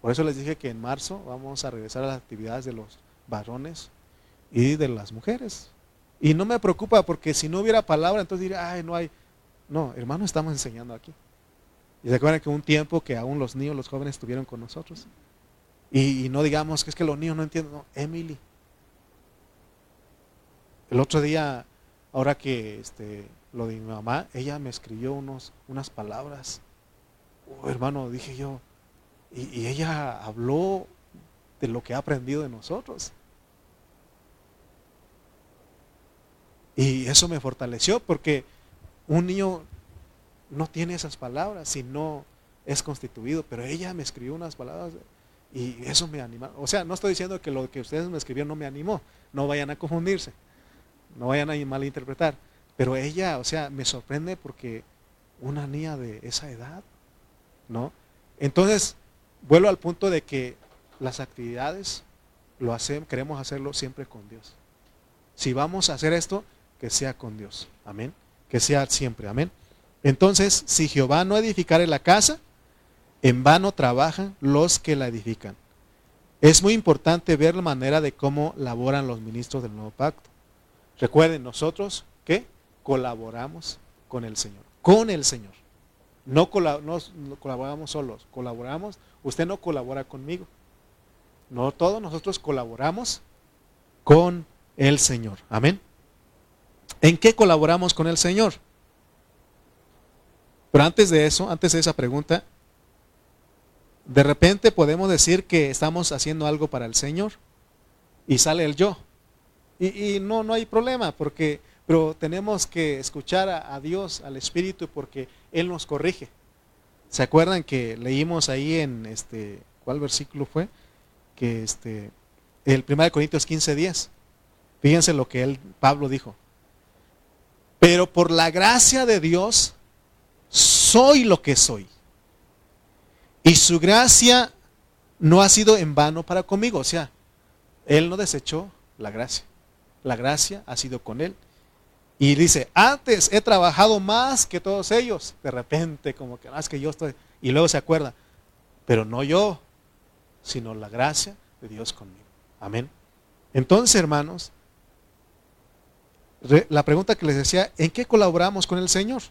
Por eso les dije que en marzo vamos a regresar a las actividades de los varones y de las mujeres. Y no me preocupa porque si no hubiera palabra, entonces diría, ay, no hay. No, hermano, estamos enseñando aquí. Y se acuerdan que un tiempo que aún los niños, los jóvenes estuvieron con nosotros. Y, no digamos que es que los niños no entienden. No, Emily. El otro día, ahora que este, lo de mi mamá, ella me escribió unos, unas palabras. Oh, hermano, dije yo, y, ella habló de lo que ha aprendido de nosotros. Y eso me fortaleció porque un niño no tiene esas palabras si no es constituido, pero ella me escribió unas palabras y eso me animó. O sea, no estoy diciendo que lo que ustedes me escribieron no me animó, no vayan a confundirse, no vayan a malinterpretar, pero ella, o sea, me sorprende porque una niña de esa edad, ¿no? Entonces, vuelvo al punto de que las actividades lo hacemos, queremos hacerlo siempre con Dios. Si vamos a hacer esto, que sea con Dios. Amén. Que sea siempre. Amén. Entonces, si Jehová no edificare la casa, en vano trabajan los que la edifican. Es muy importante ver la manera de cómo laboran los ministros del nuevo pacto. Recuerden, nosotros que colaboramos con el Señor. Con el Señor. No, colaboramos solos, colaboramos. Usted no colabora conmigo. No, todos nosotros colaboramos con el Señor. Amén. ¿En qué colaboramos con el Señor? Pero antes de eso, antes de esa pregunta, de repente podemos decir que estamos haciendo algo para el Señor y sale el yo. Y, no, no hay problema, porque pero tenemos que escuchar a, Dios, al Espíritu, porque Él nos corrige. ¿Se acuerdan que leímos ahí en este, ¿cuál versículo fue? Que este, el 1 Corintios 15, 10. Fíjense lo que él, Pablo dijo. Pero por la gracia de Dios, soy lo que soy. Y su gracia no ha sido en vano para conmigo. O sea, Él no desechó la gracia. La gracia ha sido con Él. Y dice, antes he trabajado más que todos ellos. De repente, como que ah, que yo estoy. Y luego se acuerda, pero no yo, sino la gracia de Dios conmigo. Amén. Entonces, hermanos, la pregunta que les decía, ¿en qué colaboramos con el Señor?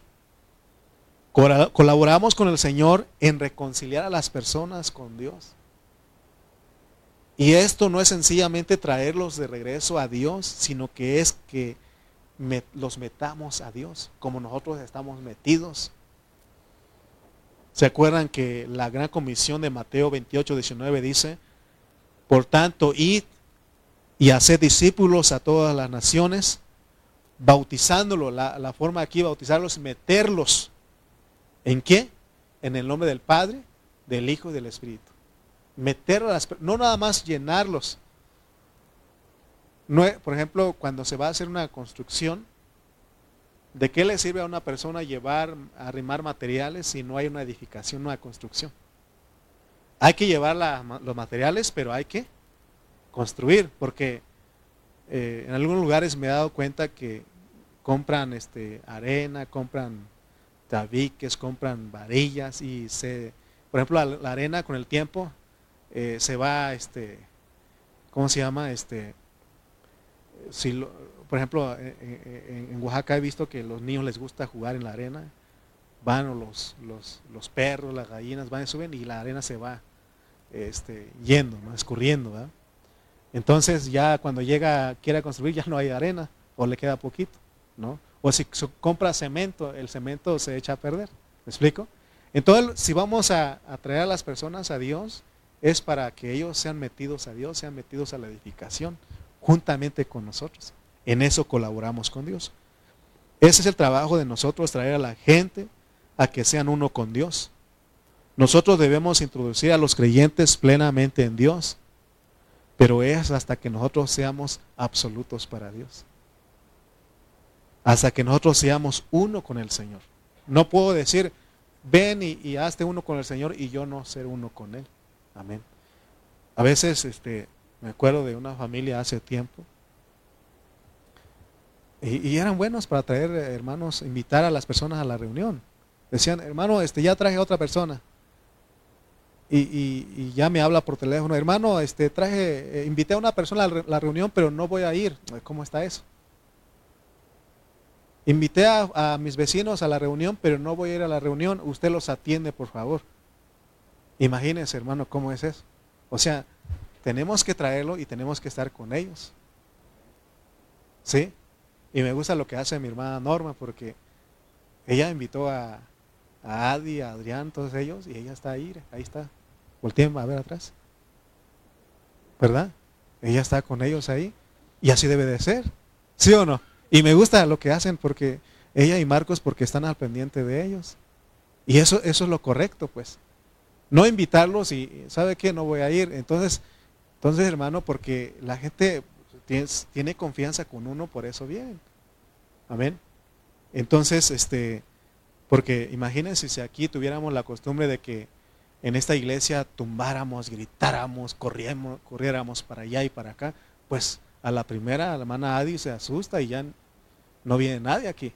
Colaboramos con el Señor en reconciliar a las personas con Dios. Y esto no es sencillamente traerlos de regreso a Dios, sino que es que los metamos a Dios, como nosotros estamos metidos. ¿Se acuerdan que la gran comisión de Mateo 28, 19 dice, por tanto, id y haced discípulos a todas las naciones, bautizándolos, la, la forma aquí bautizarlos, meterlos ¿En qué? En el nombre del Padre, del Hijo y del Espíritu. Meterlos, no nada más llenarlos. Por ejemplo, cuando se va a hacer una construcción, ¿de qué le sirve a una persona llevar, arrimar materiales si no hay una edificación, una construcción? Hay que llevar los materiales, pero hay que construir, porque eh, en algunos lugares me he dado cuenta que compran este, arena, compran tabiques, compran varillas y se, por ejemplo, la, arena con el tiempo eh, se va, este, ¿cómo se llama? Este, si por ejemplo, en, Oaxaca he visto que los niños les gusta jugar en la arena, van los, los, los perros, las gallinas van y suben y la arena se va este, yendo, ¿no? escurriendo. Entonces ya cuando llega, quiere construir, ya no hay arena o le queda poquito. ¿no? O si compra cemento, el cemento se echa a perder. ¿Me explico? Entonces, si vamos a, traer a las personas a Dios, es para que ellos sean metidos a Dios, sean metidos a la edificación, juntamente con nosotros. En eso colaboramos con Dios. Ese es el trabajo de nosotros, traer a la gente a que sean uno con Dios. Nosotros debemos introducir a los creyentes plenamente en Dios, pero es hasta que nosotros seamos absolutos para Dios hasta que nosotros seamos uno con el Señor. No puedo decir, ven y, hazte uno con el Señor y yo no ser uno con Él. Amén. A veces este, me acuerdo de una familia hace tiempo y, eran buenos para traer hermanos, invitar a las personas a la reunión. Decían, hermano, este, ya traje a otra persona. Y, ya me habla por teléfono, hermano, este, traje, eh, invité a una persona a la reunión, pero no voy a ir. ¿Cómo está eso? Invité a, mis vecinos a la reunión, pero no voy a ir a la reunión. Usted los atiende, por favor. Imagínense, hermano, cómo es eso. O sea, tenemos que traerlo y tenemos que estar con ellos. ¿Sí? Y me gusta lo que hace mi hermana Norma, porque ella invitó a, a Adi, a Adrián, todos ellos, y ella está ahí, ahí está. Volteen a ver atrás. ¿Verdad? Ella está con ellos ahí. Y así debe de ser. ¿Sí o no? Y me gusta lo que hacen porque ella y Marcos porque están al pendiente de ellos. Y eso, eso es lo correcto, pues. No invitarlos y, ¿sabe qué? No voy a ir. Entonces, entonces hermano, porque la gente tiene, confianza con uno, por eso bien. Amén. Entonces, este, porque imagínense si aquí tuviéramos la costumbre de que en esta iglesia tumbáramos, gritáramos, corriéramos, corriéramos para allá y para acá, pues a la primera, la hermana Adi se asusta y ya no viene nadie aquí.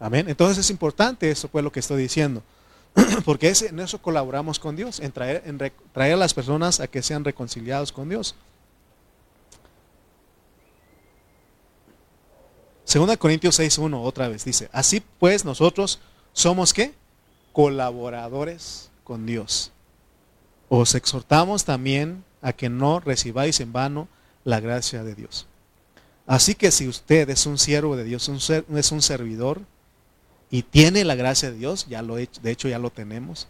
Amén. Entonces es importante eso, pues lo que estoy diciendo. Porque en eso colaboramos con Dios, en traer, en traer a las personas a que sean reconciliados con Dios. Segunda Corintios 6.1 otra vez dice, así pues nosotros somos qué? Colaboradores con Dios. Os exhortamos también a que no recibáis en vano la gracia de Dios. Así que si usted es un siervo de Dios, es un servidor y tiene la gracia de Dios, ya lo de hecho ya lo tenemos,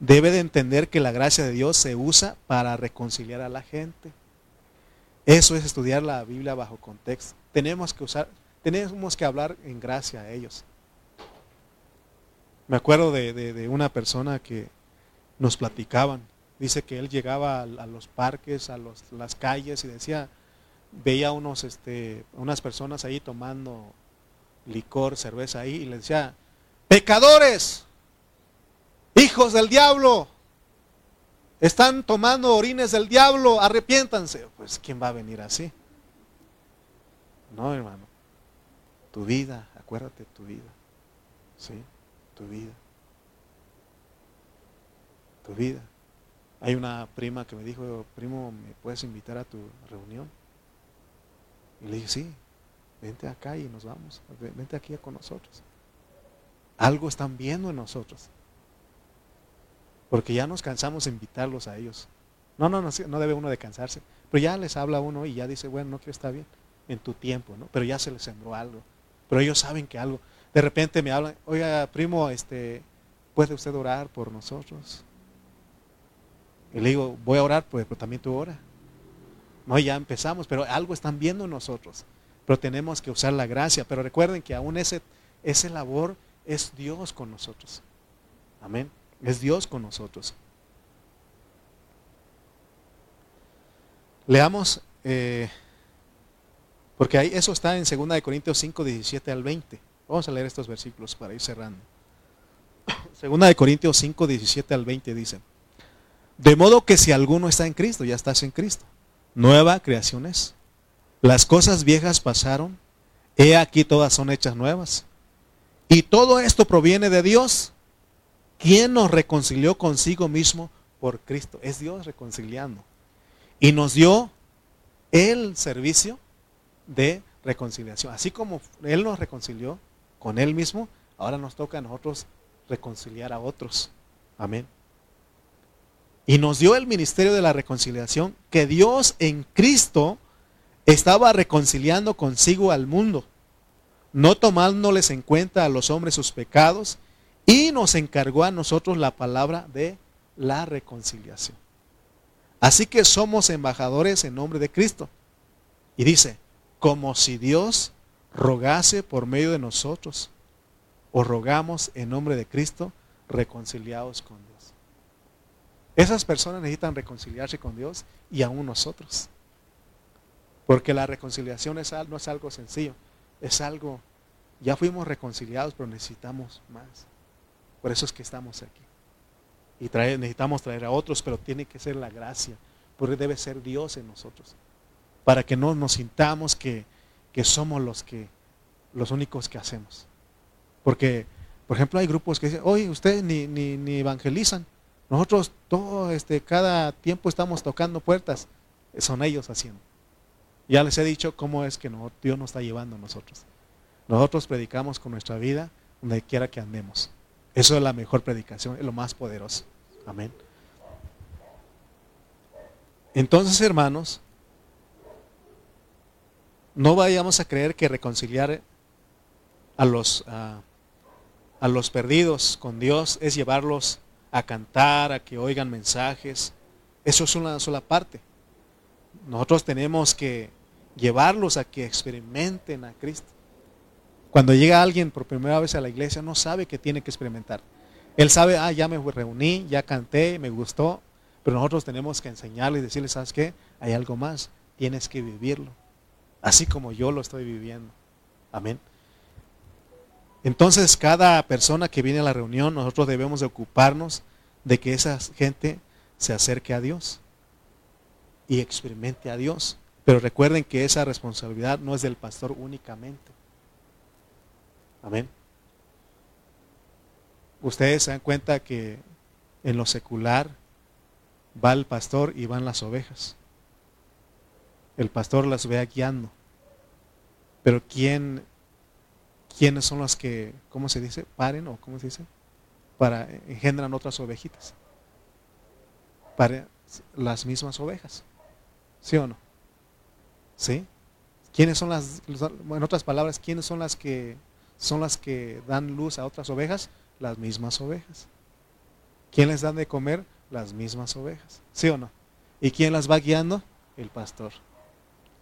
debe de entender que la gracia de Dios se usa para reconciliar a la gente. Eso es estudiar la Biblia bajo contexto. Tenemos que usar, tenemos que hablar en gracia a ellos. Me acuerdo de una persona que nos platicaban Dice que él llegaba a, los parques, a las calles y decía, veía unos, este, unas personas ahí tomando licor, cerveza ahí y le decía, pecadores, hijos del diablo, están tomando orines del diablo, arrepiéntanse. Pues ¿quién va a venir así? No, hermano. Tu vida, acuérdate tu vida. ¿Sí? Tu vida. Tu vida. Hay una prima que me dijo, primo, ¿me puedes invitar a tu reunión? Y le dije, sí. Vente acá y nos vamos, vente aquí con nosotros. Algo están viendo en nosotros. Porque ya nos cansamos de invitarlos a ellos. No, no, no, no debe uno de cansarse. Pero ya les habla uno y ya dice, bueno, no quiero estar bien en tu tiempo, ¿no? Pero ya se les sembró algo. Pero ellos saben que algo. De repente me hablan, oiga, primo, este, ¿puede usted orar por nosotros? Y le digo, voy a orar, pues, pero también tú ora. No, ya empezamos, pero algo están viendo en nosotros. Pero tenemos que usar la gracia. Pero recuerden que aún ese, ese labor es Dios con nosotros. Amén. Es Dios con nosotros. Leamos, eh, porque ahí, eso está en 2 Corintios 5, 17 al 20. Vamos a leer estos versículos para ir cerrando. 2 Corintios 5, 17 al 20 dice, de modo que si alguno está en Cristo, ya estás en Cristo. Nueva creación es. Las cosas viejas pasaron, he aquí todas son hechas nuevas. Y todo esto proviene de Dios, quien nos reconcilió consigo mismo por Cristo. Es Dios reconciliando. Y nos dio el servicio de reconciliación. Así como Él nos reconcilió con Él mismo, ahora nos toca a nosotros reconciliar a otros. Amén. Y nos dio el ministerio de la reconciliación que Dios en Cristo estaba reconciliando consigo al mundo, no tomándoles en cuenta a los hombres sus pecados, y nos encargó a nosotros la palabra de la reconciliación. Así que somos embajadores en nombre de Cristo. Y dice, como si Dios rogase por medio de nosotros, o rogamos en nombre de Cristo, reconciliados con Dios. Esas personas necesitan reconciliarse con Dios y aún nosotros. Porque la reconciliación es, no es algo sencillo, es algo, ya fuimos reconciliados, pero necesitamos más. Por eso es que estamos aquí. Y necesitamos traer a otros, pero tiene que ser la gracia, porque debe ser Dios en nosotros. Para que no nos sintamos que, somos los que los únicos que hacemos. Porque, por ejemplo, hay grupos que dicen, oye, ustedes ni, ni, ni evangelizan. Nosotros todo este cada tiempo estamos tocando puertas, son ellos haciendo. Ya les he dicho cómo es que Dios nos está llevando a nosotros. Nosotros predicamos con nuestra vida donde quiera que andemos. Eso es la mejor predicación, es lo más poderoso. Amén. Entonces, hermanos, no vayamos a creer que reconciliar a los, a los perdidos con Dios es llevarlos a cantar, a que oigan mensajes. Eso es una sola parte. Nosotros tenemos que llevarlos a que experimenten a Cristo. Cuando llega alguien por primera vez a la iglesia, no sabe que tiene que experimentar. Él sabe, ah, ya me reuní, ya canté, me gustó, pero nosotros tenemos que enseñarle y decirle, ¿sabes qué? Hay algo más, tienes que vivirlo, así como yo lo estoy viviendo. Amén. Entonces, cada persona que viene a la reunión, nosotros debemos de ocuparnos de que esa gente se acerque a Dios y experimente a Dios. Pero recuerden que esa responsabilidad no es del pastor únicamente. Amén. Ustedes se dan cuenta que en lo secular va el pastor y van las ovejas. El pastor las ve guiando. Pero ¿quién ¿quiénes son las que, ¿cómo se dice? Paren o ¿cómo se dice? Para engendran otras ovejitas. Para las mismas ovejas. ¿Sí o no? ¿Sí? ¿Quiénes son las, en otras palabras, quiénes son las que son las que dan luz a otras ovejas? Las mismas ovejas. ¿Quién les dan de comer? Las mismas ovejas. ¿Sí o no? ¿Y quién las va guiando? El pastor.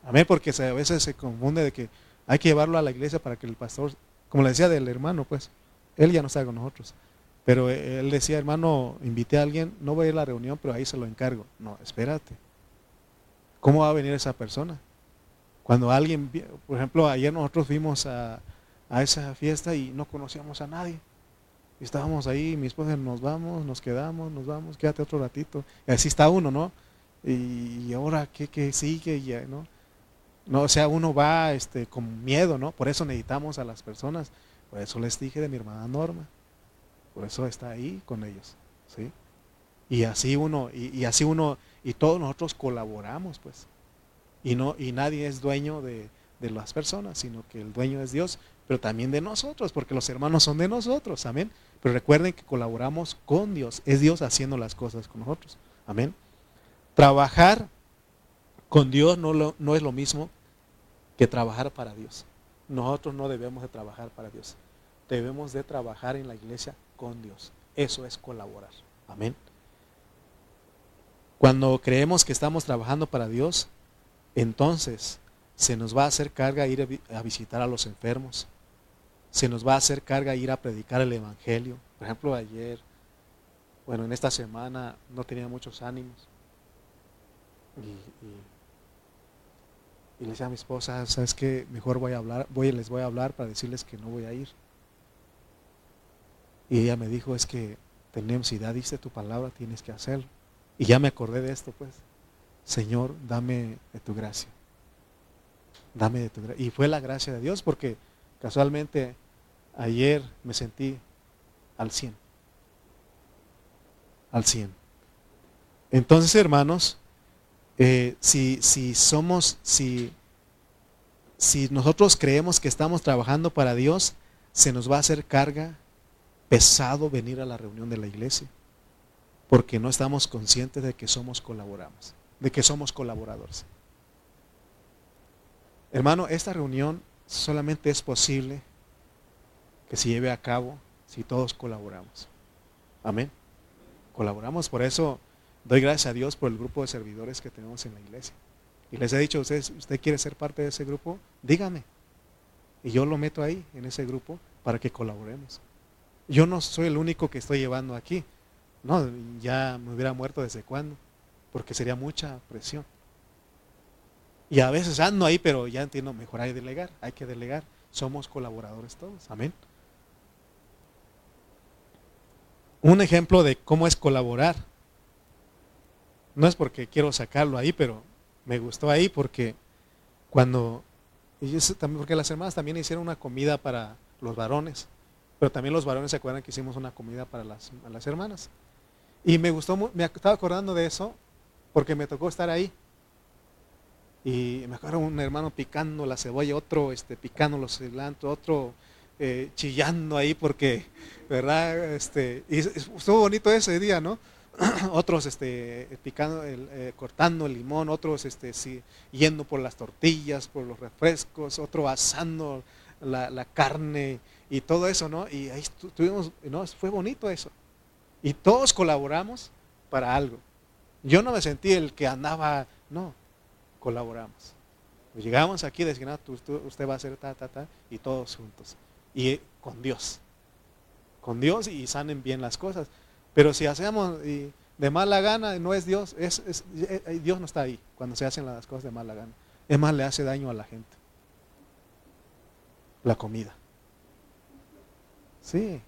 Amén, porque a veces se confunde de que hay que llevarlo a la iglesia para que el pastor como le decía del hermano, pues, él ya no está con nosotros. Pero él decía, hermano, invité a alguien, no voy a ir a la reunión, pero ahí se lo encargo. No, espérate. ¿Cómo va a venir esa persona? Cuando alguien, por ejemplo, ayer nosotros fuimos a, esa fiesta y no conocíamos a nadie. estábamos ahí, mi esposa, nos vamos, nos quedamos, nos vamos, quédate otro ratito. Y así está uno, ¿no? Y, ahora, ¿qué, qué sigue? Ya, ¿no? No, o sea, uno va este, con miedo, ¿no? Por eso necesitamos a las personas. Por eso les dije de mi hermana Norma. Por eso está ahí con ellos. ¿sí? Y así uno, y, así uno, y todos nosotros colaboramos, pues. Y no, y nadie es dueño de, de las personas, sino que el dueño es Dios, pero también de nosotros, porque los hermanos son de nosotros, amén. Pero recuerden que colaboramos con Dios, es Dios haciendo las cosas con nosotros, amén. Trabajar con Dios no, no es lo mismo que trabajar para Dios. Nosotros no debemos de trabajar para Dios, debemos de trabajar en la iglesia con Dios. Eso es colaborar, amén. Cuando creemos que estamos trabajando para Dios, entonces se nos va a hacer carga ir a visitar a los enfermos, se nos va a hacer carga ir a predicar el Evangelio. Por ejemplo, ayer, bueno, en esta semana no tenía muchos ánimos. Y, le decía a mi esposa, ¿sabes qué? Mejor voy a hablar, voy, les voy a hablar para decirles que no voy a ir. Y ella me dijo, es que tenemos, si ya diste tu palabra, tienes que hacerlo. Y ya me acordé de esto, pues. Señor, dame de tu gracia. Dame de tu gracia. Y fue la gracia de Dios porque casualmente ayer me sentí al 100. Al 100. Entonces, hermanos, eh, si, si somos, si, si nosotros creemos que estamos trabajando para Dios, se nos va a hacer carga pesado venir a la reunión de la iglesia, porque no estamos conscientes de que somos colaboramos, de que somos colaboradores. Hermano, esta reunión solamente es posible que se lleve a cabo si todos colaboramos. Amén. Colaboramos, por eso doy gracias a Dios por el grupo de servidores que tenemos en la iglesia. Y les he dicho, usted, usted quiere ser parte de ese grupo, dígame. Y yo lo meto ahí, en ese grupo, para que colaboremos. Yo no soy el único que estoy llevando aquí. No, ya me hubiera muerto desde cuándo, porque sería mucha presión. Y a veces ando ahí, pero ya entiendo, mejor hay que delegar, hay que delegar. Somos colaboradores todos, amén. Un ejemplo de cómo es colaborar. No es porque quiero sacarlo ahí, pero me gustó ahí porque cuando, también, porque las hermanas también hicieron una comida para los varones, pero también los varones se acuerdan que hicimos una comida para las, las hermanas. Y me gustó, me estaba acordando de eso porque me tocó estar ahí. Y me acuerdo un hermano picando la cebolla, otro este, picando los cilantros, otro eh, chillando ahí porque, ¿verdad? Este, y estuvo bonito ese día, ¿no? otros este, picando, eh, cortando el limón, otros este, sí, yendo por las tortillas, por los refrescos, otro asando la, carne y todo eso, ¿no? Y ahí estuvimos, ¿no? Fue bonito eso. Y todos colaboramos para algo. Yo no me sentí el que andaba, no, colaboramos. Llegamos aquí, decían, usted va a hacer ta, ta, ta, y todos juntos y con Dios. Con Dios y sanen bien las cosas. Pero si hacemos de mala gana, no es Dios, es, eh, eh, Dios no está ahí cuando se hacen las cosas de mala gana. Es más, le hace daño a la gente. La comida. Sí.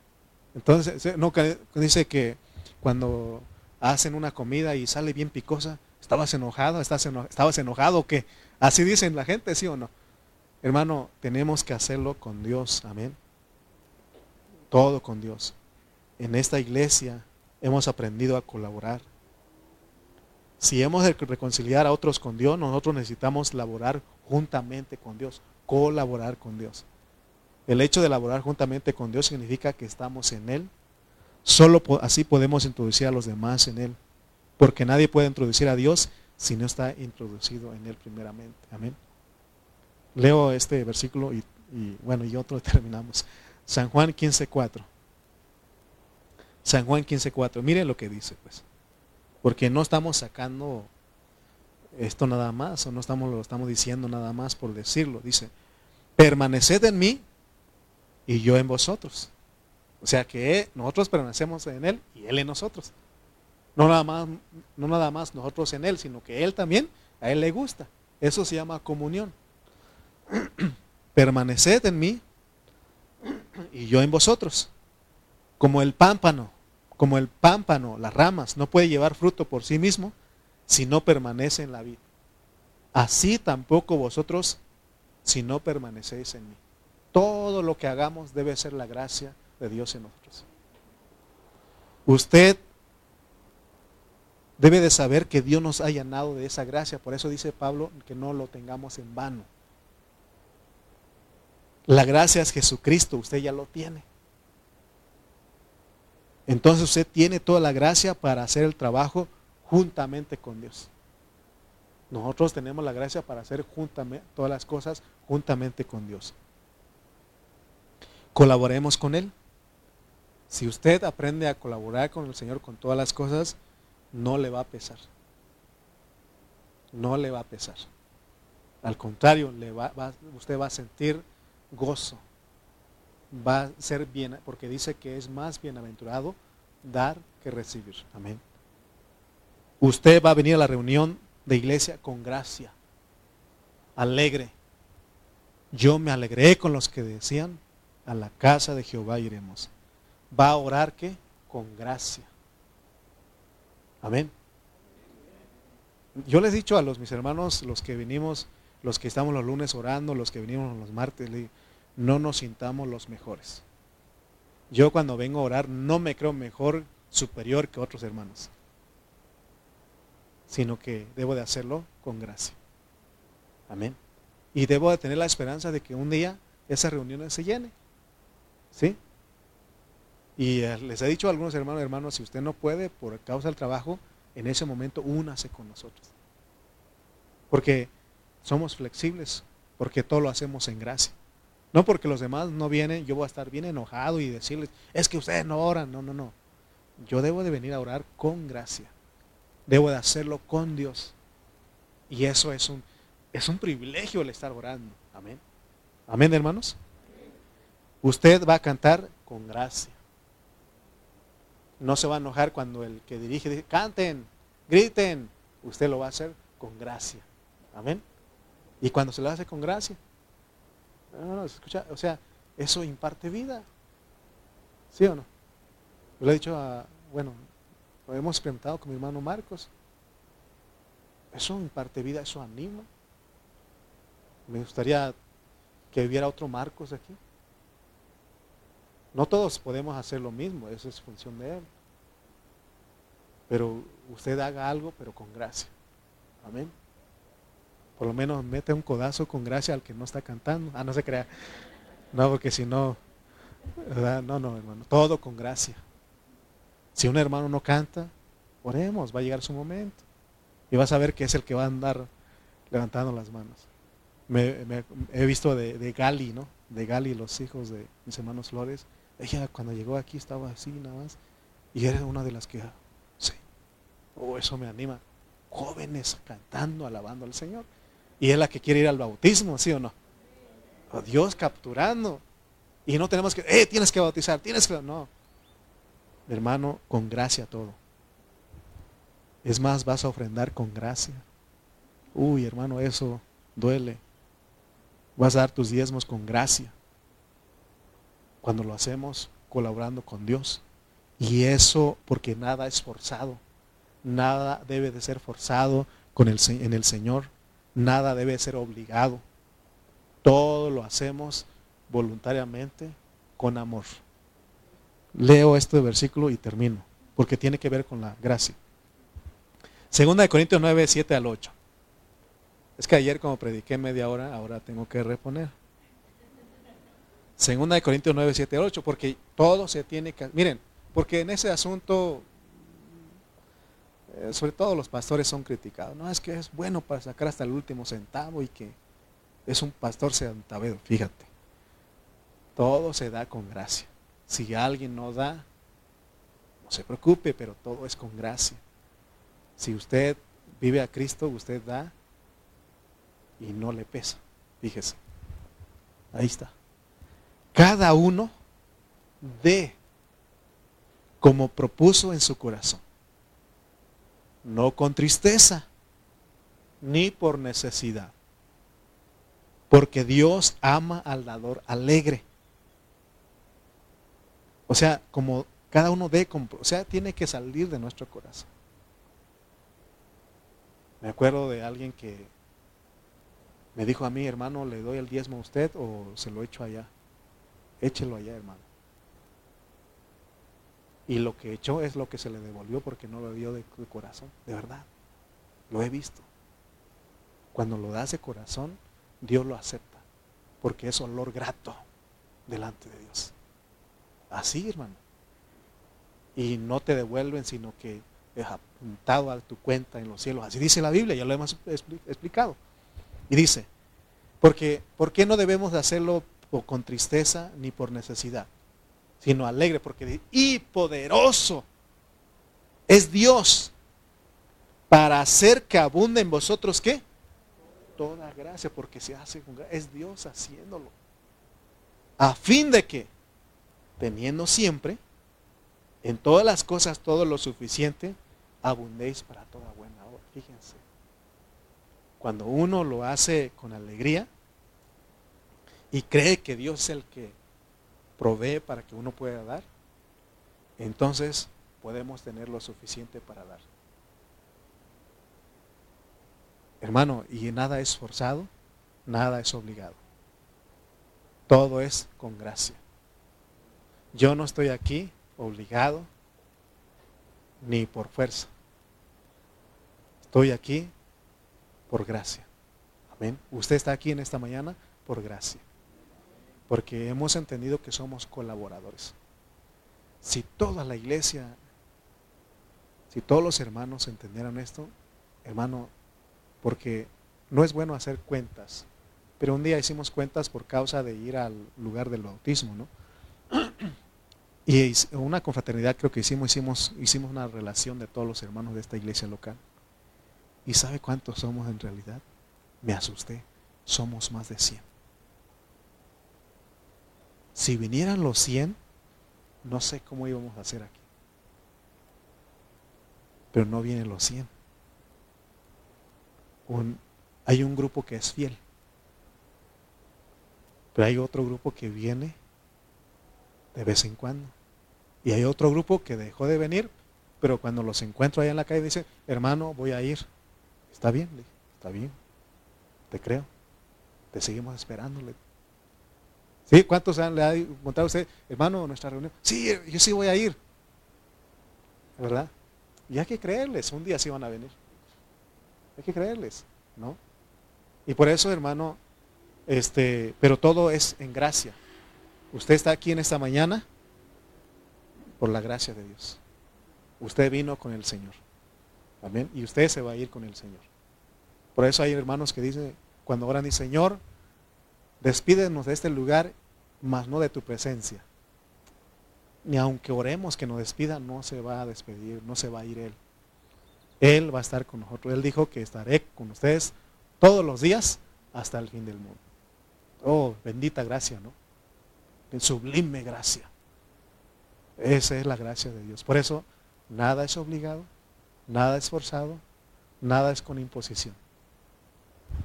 Entonces, no, dice que cuando hacen una comida y sale bien picosa, ¿estabas enojado? ¿Estabas enojado o qué? Así dicen la gente, ¿sí o no? Hermano, tenemos que hacerlo con Dios, amén. Todo con Dios. En esta iglesia hemos aprendido a colaborar. Si hemos de reconciliar a otros con Dios, nosotros necesitamos laborar juntamente con Dios, colaborar con Dios. El hecho de laborar juntamente con Dios significa que estamos en Él. Solo así podemos introducir a los demás en Él. Porque nadie puede introducir a Dios si no está introducido en Él primeramente. Amén. Leo este versículo y, bueno, y otro terminamos. San Juan 15.4. San Juan 15.4. Mire lo que dice, pues. Porque no estamos sacando esto nada más, o no estamos, lo estamos diciendo nada más por decirlo. Dice, permaneced en mí y yo en vosotros. O sea que nosotros permanecemos en Él y Él en nosotros. No nada más, no nada más nosotros en Él, sino que Él también, a Él le gusta. Eso se llama comunión. permaneced en mí y yo en vosotros. Como el pámpano, como el pámpano, las ramas, no puede llevar fruto por sí mismo si no permanece en la vida. Así tampoco vosotros si no permanecéis en mí. Todo lo que hagamos debe ser la gracia de Dios en nosotros. Usted debe de saber que Dios nos ha llenado de esa gracia. Por eso dice Pablo que no lo tengamos en vano La gracia es Jesucristo, usted ya lo tiene. Entonces usted tiene toda la gracia para hacer el trabajo juntamente con Dios. Nosotros tenemos la gracia para hacer juntamente, todas las cosas juntamente con Dios. Colaboremos con Él. Si usted aprende a colaborar con el Señor con todas las cosas, no le va a pesar. No le va a pesar. Al contrario, usted va a sentir gozo. Va a ser bien, porque dice que es más bienaventurado dar que recibir. Amén. Usted va a venir a la reunión de iglesia con gracia, alegre. Yo me alegré con los que decían, a la casa de Jehová iremos va a orar que con gracia. Amén. Yo les he dicho a los mis hermanos, los que venimos, los que estamos los lunes orando, los que venimos los martes, no nos sintamos los mejores. Yo cuando vengo a orar no me creo mejor, superior que otros hermanos, sino que debo de hacerlo con gracia. Amén. Y debo de tener la esperanza de que un día esa reunión se llene. ¿Sí? Y eh, les he dicho a algunos hermanos, hermanos, si usted no puede por causa del trabajo, en ese momento únase con nosotros. Porque somos flexibles, porque todo lo hacemos en gracia. No porque los demás no vienen, yo voy a estar bien enojado y decirles, es que ustedes no oran. No, no, no. Yo debo de venir a orar con gracia. Debo de hacerlo con Dios. Y eso es un, es un privilegio el estar orando. Amén. Amén, hermanos. Usted va a cantar con gracia no se va a enojar cuando el que dirige dice, canten, griten. Usted lo va a hacer con gracia. Amén. Y cuando se lo hace con gracia, escucha, o sea, eso imparte vida. ¿Sí o no? Yo le he dicho a, bueno, lo hemos experimentado con mi hermano Marcos. Eso imparte vida, eso anima. Me gustaría que hubiera otro Marcos aquí. No todos podemos hacer lo mismo, eso es función de Él. Pero usted haga algo, pero con gracia. Amén. Por lo menos mete un codazo con gracia al que no está cantando. Ah, no se crea. No, porque si no, no, no, hermano, todo con gracia. Si un hermano no canta, oremos, va a llegar su momento. Y vas a ver que es el que va a andar levantando las manos. Me, he visto de, de Gali, ¿no? De Gali, los hijos de mis hermanos Flores ella cuando llegó aquí estaba así nada más. Y era una de las que, sí, oh, eso me anima. Jóvenes cantando, alabando al Señor. Y es la que quiere ir al bautismo, ¿sí o no? Oh, Dios capturando. Y no tenemos que, eh, tienes que bautizar, tienes que... No. Hermano, con gracia todo. Es más, vas a ofrendar con gracia. Uy, hermano, eso duele. Vas a dar tus diezmos con gracia cuando lo hacemos colaborando con Dios. Y eso porque nada es forzado. Nada debe de ser forzado con el, en el Señor. Nada debe ser obligado. Todo lo hacemos voluntariamente con amor. Leo este versículo y termino, porque tiene que ver con la gracia. Segunda de Corintios 9, 7 al 8. Es que ayer como prediqué media hora, ahora tengo que reponer. Segunda de Corintios 9, 7, 8, porque todo se tiene que... Miren, porque en ese asunto, eh, sobre todo los pastores son criticados. No, es que es bueno para sacar hasta el último centavo y que es un pastor centavero, fíjate. Todo se da con gracia. Si alguien no da, no se preocupe, pero todo es con gracia. Si usted vive a Cristo, usted da y no le pesa. Fíjese. Ahí está cada uno dé como propuso en su corazón. No con tristeza, ni por necesidad. Porque Dios ama al dador alegre. O sea, como cada uno dé, o sea, tiene que salir de nuestro corazón. Me acuerdo de alguien que me dijo a mí, hermano, ¿le doy el diezmo a usted o se lo echo allá? Échelo allá, hermano. Y lo que echó es lo que se le devolvió porque no lo dio de, corazón, de verdad. Lo he visto. Cuando lo das de corazón, Dios lo acepta. porque es olor grato delante de Dios. Así, hermano. Y no te devuelven, sino que es apuntado a tu cuenta en los cielos. Así dice la Biblia, ya lo hemos explicado. Y dice, porque, ¿por qué no debemos de hacerlo con tristeza ni por necesidad? Sino alegre, porque y poderoso es Dios para hacer que abunde en vosotros qué? Toda gracia, porque se hace con gracia. Es Dios haciéndolo. A fin de que, teniendo siempre, en todas las cosas todo lo suficiente, abundéis para toda buena obra. Fíjense. Cuando uno lo hace con alegría y cree que Dios es el que provee para que uno pueda dar, entonces podemos tener lo suficiente para dar. Hermano, y nada es forzado, nada es obligado. Todo es con gracia. Yo no estoy aquí obligado ni por fuerza. Estoy aquí por gracia. Amén. Usted está aquí en esta mañana por gracia. Porque hemos entendido que somos colaboradores. Si toda la iglesia, si todos los hermanos entendieran esto, hermano, porque no es bueno hacer cuentas. Pero un día hicimos cuentas por causa de ir al lugar del bautismo, ¿no? Y una confraternidad creo que hicimos, hicimos, hicimos una relación de todos los hermanos de esta iglesia local. ¿Y sabe cuántos somos en realidad? Me asusté. Somos más de 100. Si vinieran los 100, no sé cómo íbamos a hacer aquí. Pero no vienen los 100. hay un grupo que es fiel. Pero hay otro grupo que viene de vez en cuando. Y hay otro grupo que dejó de venir, pero cuando los encuentro allá en la calle dice, hermano, voy a ir. Está bien, está bien. Te creo. Te seguimos esperándole. ¿Sí? ¿Cuántos le ha contado usted, hermano, nuestra reunión? Sí, yo sí voy a ir. ¿Verdad? Y hay que creerles, un día sí van a venir. Hay que creerles, ¿no? Y por eso, hermano, este, pero todo es en gracia. Usted está aquí en esta mañana por la gracia de Dios. Usted vino con el Señor. Amén. Y usted se va a ir con el Señor. Por eso hay hermanos que dicen, cuando oran, y Señor, despídenos de este lugar, mas no de tu presencia. Ni aunque oremos que nos despida, no se va a despedir, no se va a ir Él. Él va a estar con nosotros. Él dijo que estaré con ustedes todos los días hasta el fin del mundo. Oh, bendita gracia, ¿no? Sublime gracia. Esa es la gracia de Dios. Por eso, nada es obligado, nada es forzado, nada es con imposición.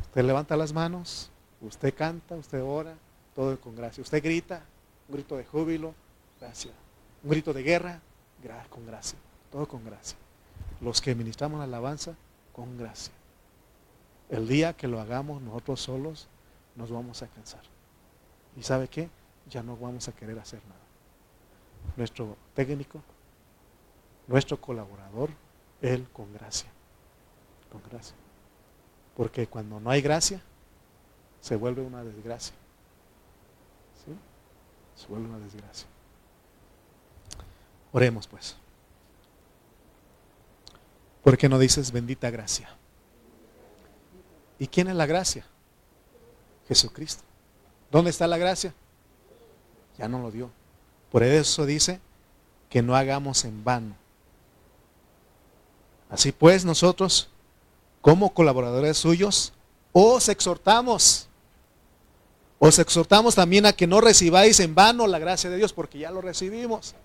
Usted levanta las manos, usted canta, usted ora, todo con gracia. Usted grita, un grito de júbilo, gracia. Un grito de guerra, con gracia. Todo con gracia. Los que ministramos la alabanza, con gracia. El día que lo hagamos nosotros solos, nos vamos a cansar. ¿Y sabe qué? Ya no vamos a querer hacer nada. Nuestro técnico, nuestro colaborador, él con gracia. Con gracia. Porque cuando no hay gracia, se vuelve una desgracia. ¿Sí? Se vuelve una desgracia. Oremos pues. ¿Por qué no dices bendita gracia? ¿Y quién es la gracia? Jesucristo. ¿Dónde está la gracia? Ya no lo dio. Por eso dice que no hagamos en vano. Así pues, nosotros, como colaboradores suyos, os exhortamos. Os exhortamos también a que no recibáis en vano la gracia de Dios, porque ya lo recibimos.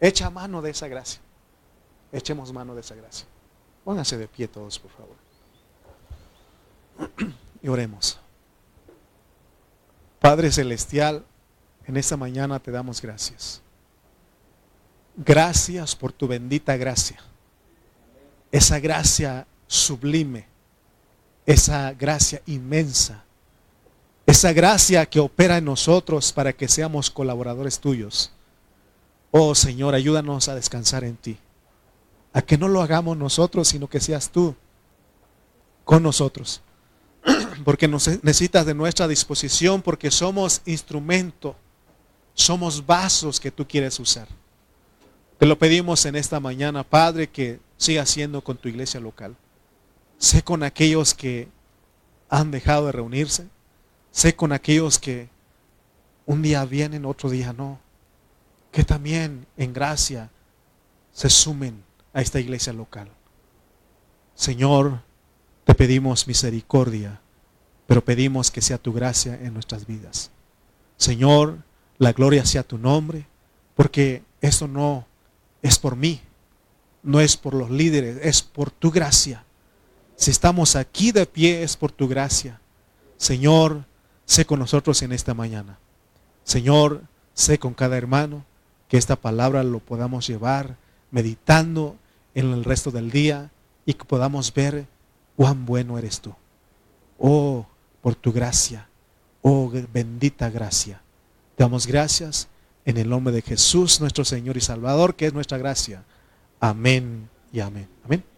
Echa mano de esa gracia. Echemos mano de esa gracia. Pónganse de pie todos, por favor. Y oremos. Padre Celestial, en esta mañana te damos gracias. Gracias por tu bendita gracia. Esa gracia sublime. Esa gracia inmensa. Esa gracia que opera en nosotros para que seamos colaboradores tuyos. Oh Señor, ayúdanos a descansar en ti. A que no lo hagamos nosotros, sino que seas tú con nosotros. porque nos necesitas de nuestra disposición, porque somos instrumento, somos vasos que tú quieres usar. Te lo pedimos en esta mañana, Padre, que siga siendo con tu iglesia local. Sé con aquellos que han dejado de reunirse. Sé con aquellos que un día vienen, otro día no. Que también en gracia se sumen a esta iglesia local. Señor, te pedimos misericordia, pero pedimos que sea tu gracia en nuestras vidas. Señor, la gloria sea tu nombre, porque eso no es por mí, no es por los líderes, es por tu gracia. Si estamos aquí de pie es por tu gracia. Señor, sé con nosotros en esta mañana. Señor, sé con cada hermano que esta palabra lo podamos llevar meditando en el resto del día y que podamos ver cuán bueno eres tú. Oh, por tu gracia. Oh, bendita gracia. Te damos gracias en el nombre de Jesús, nuestro Señor y Salvador, que es nuestra gracia. Amén y amén. Amén.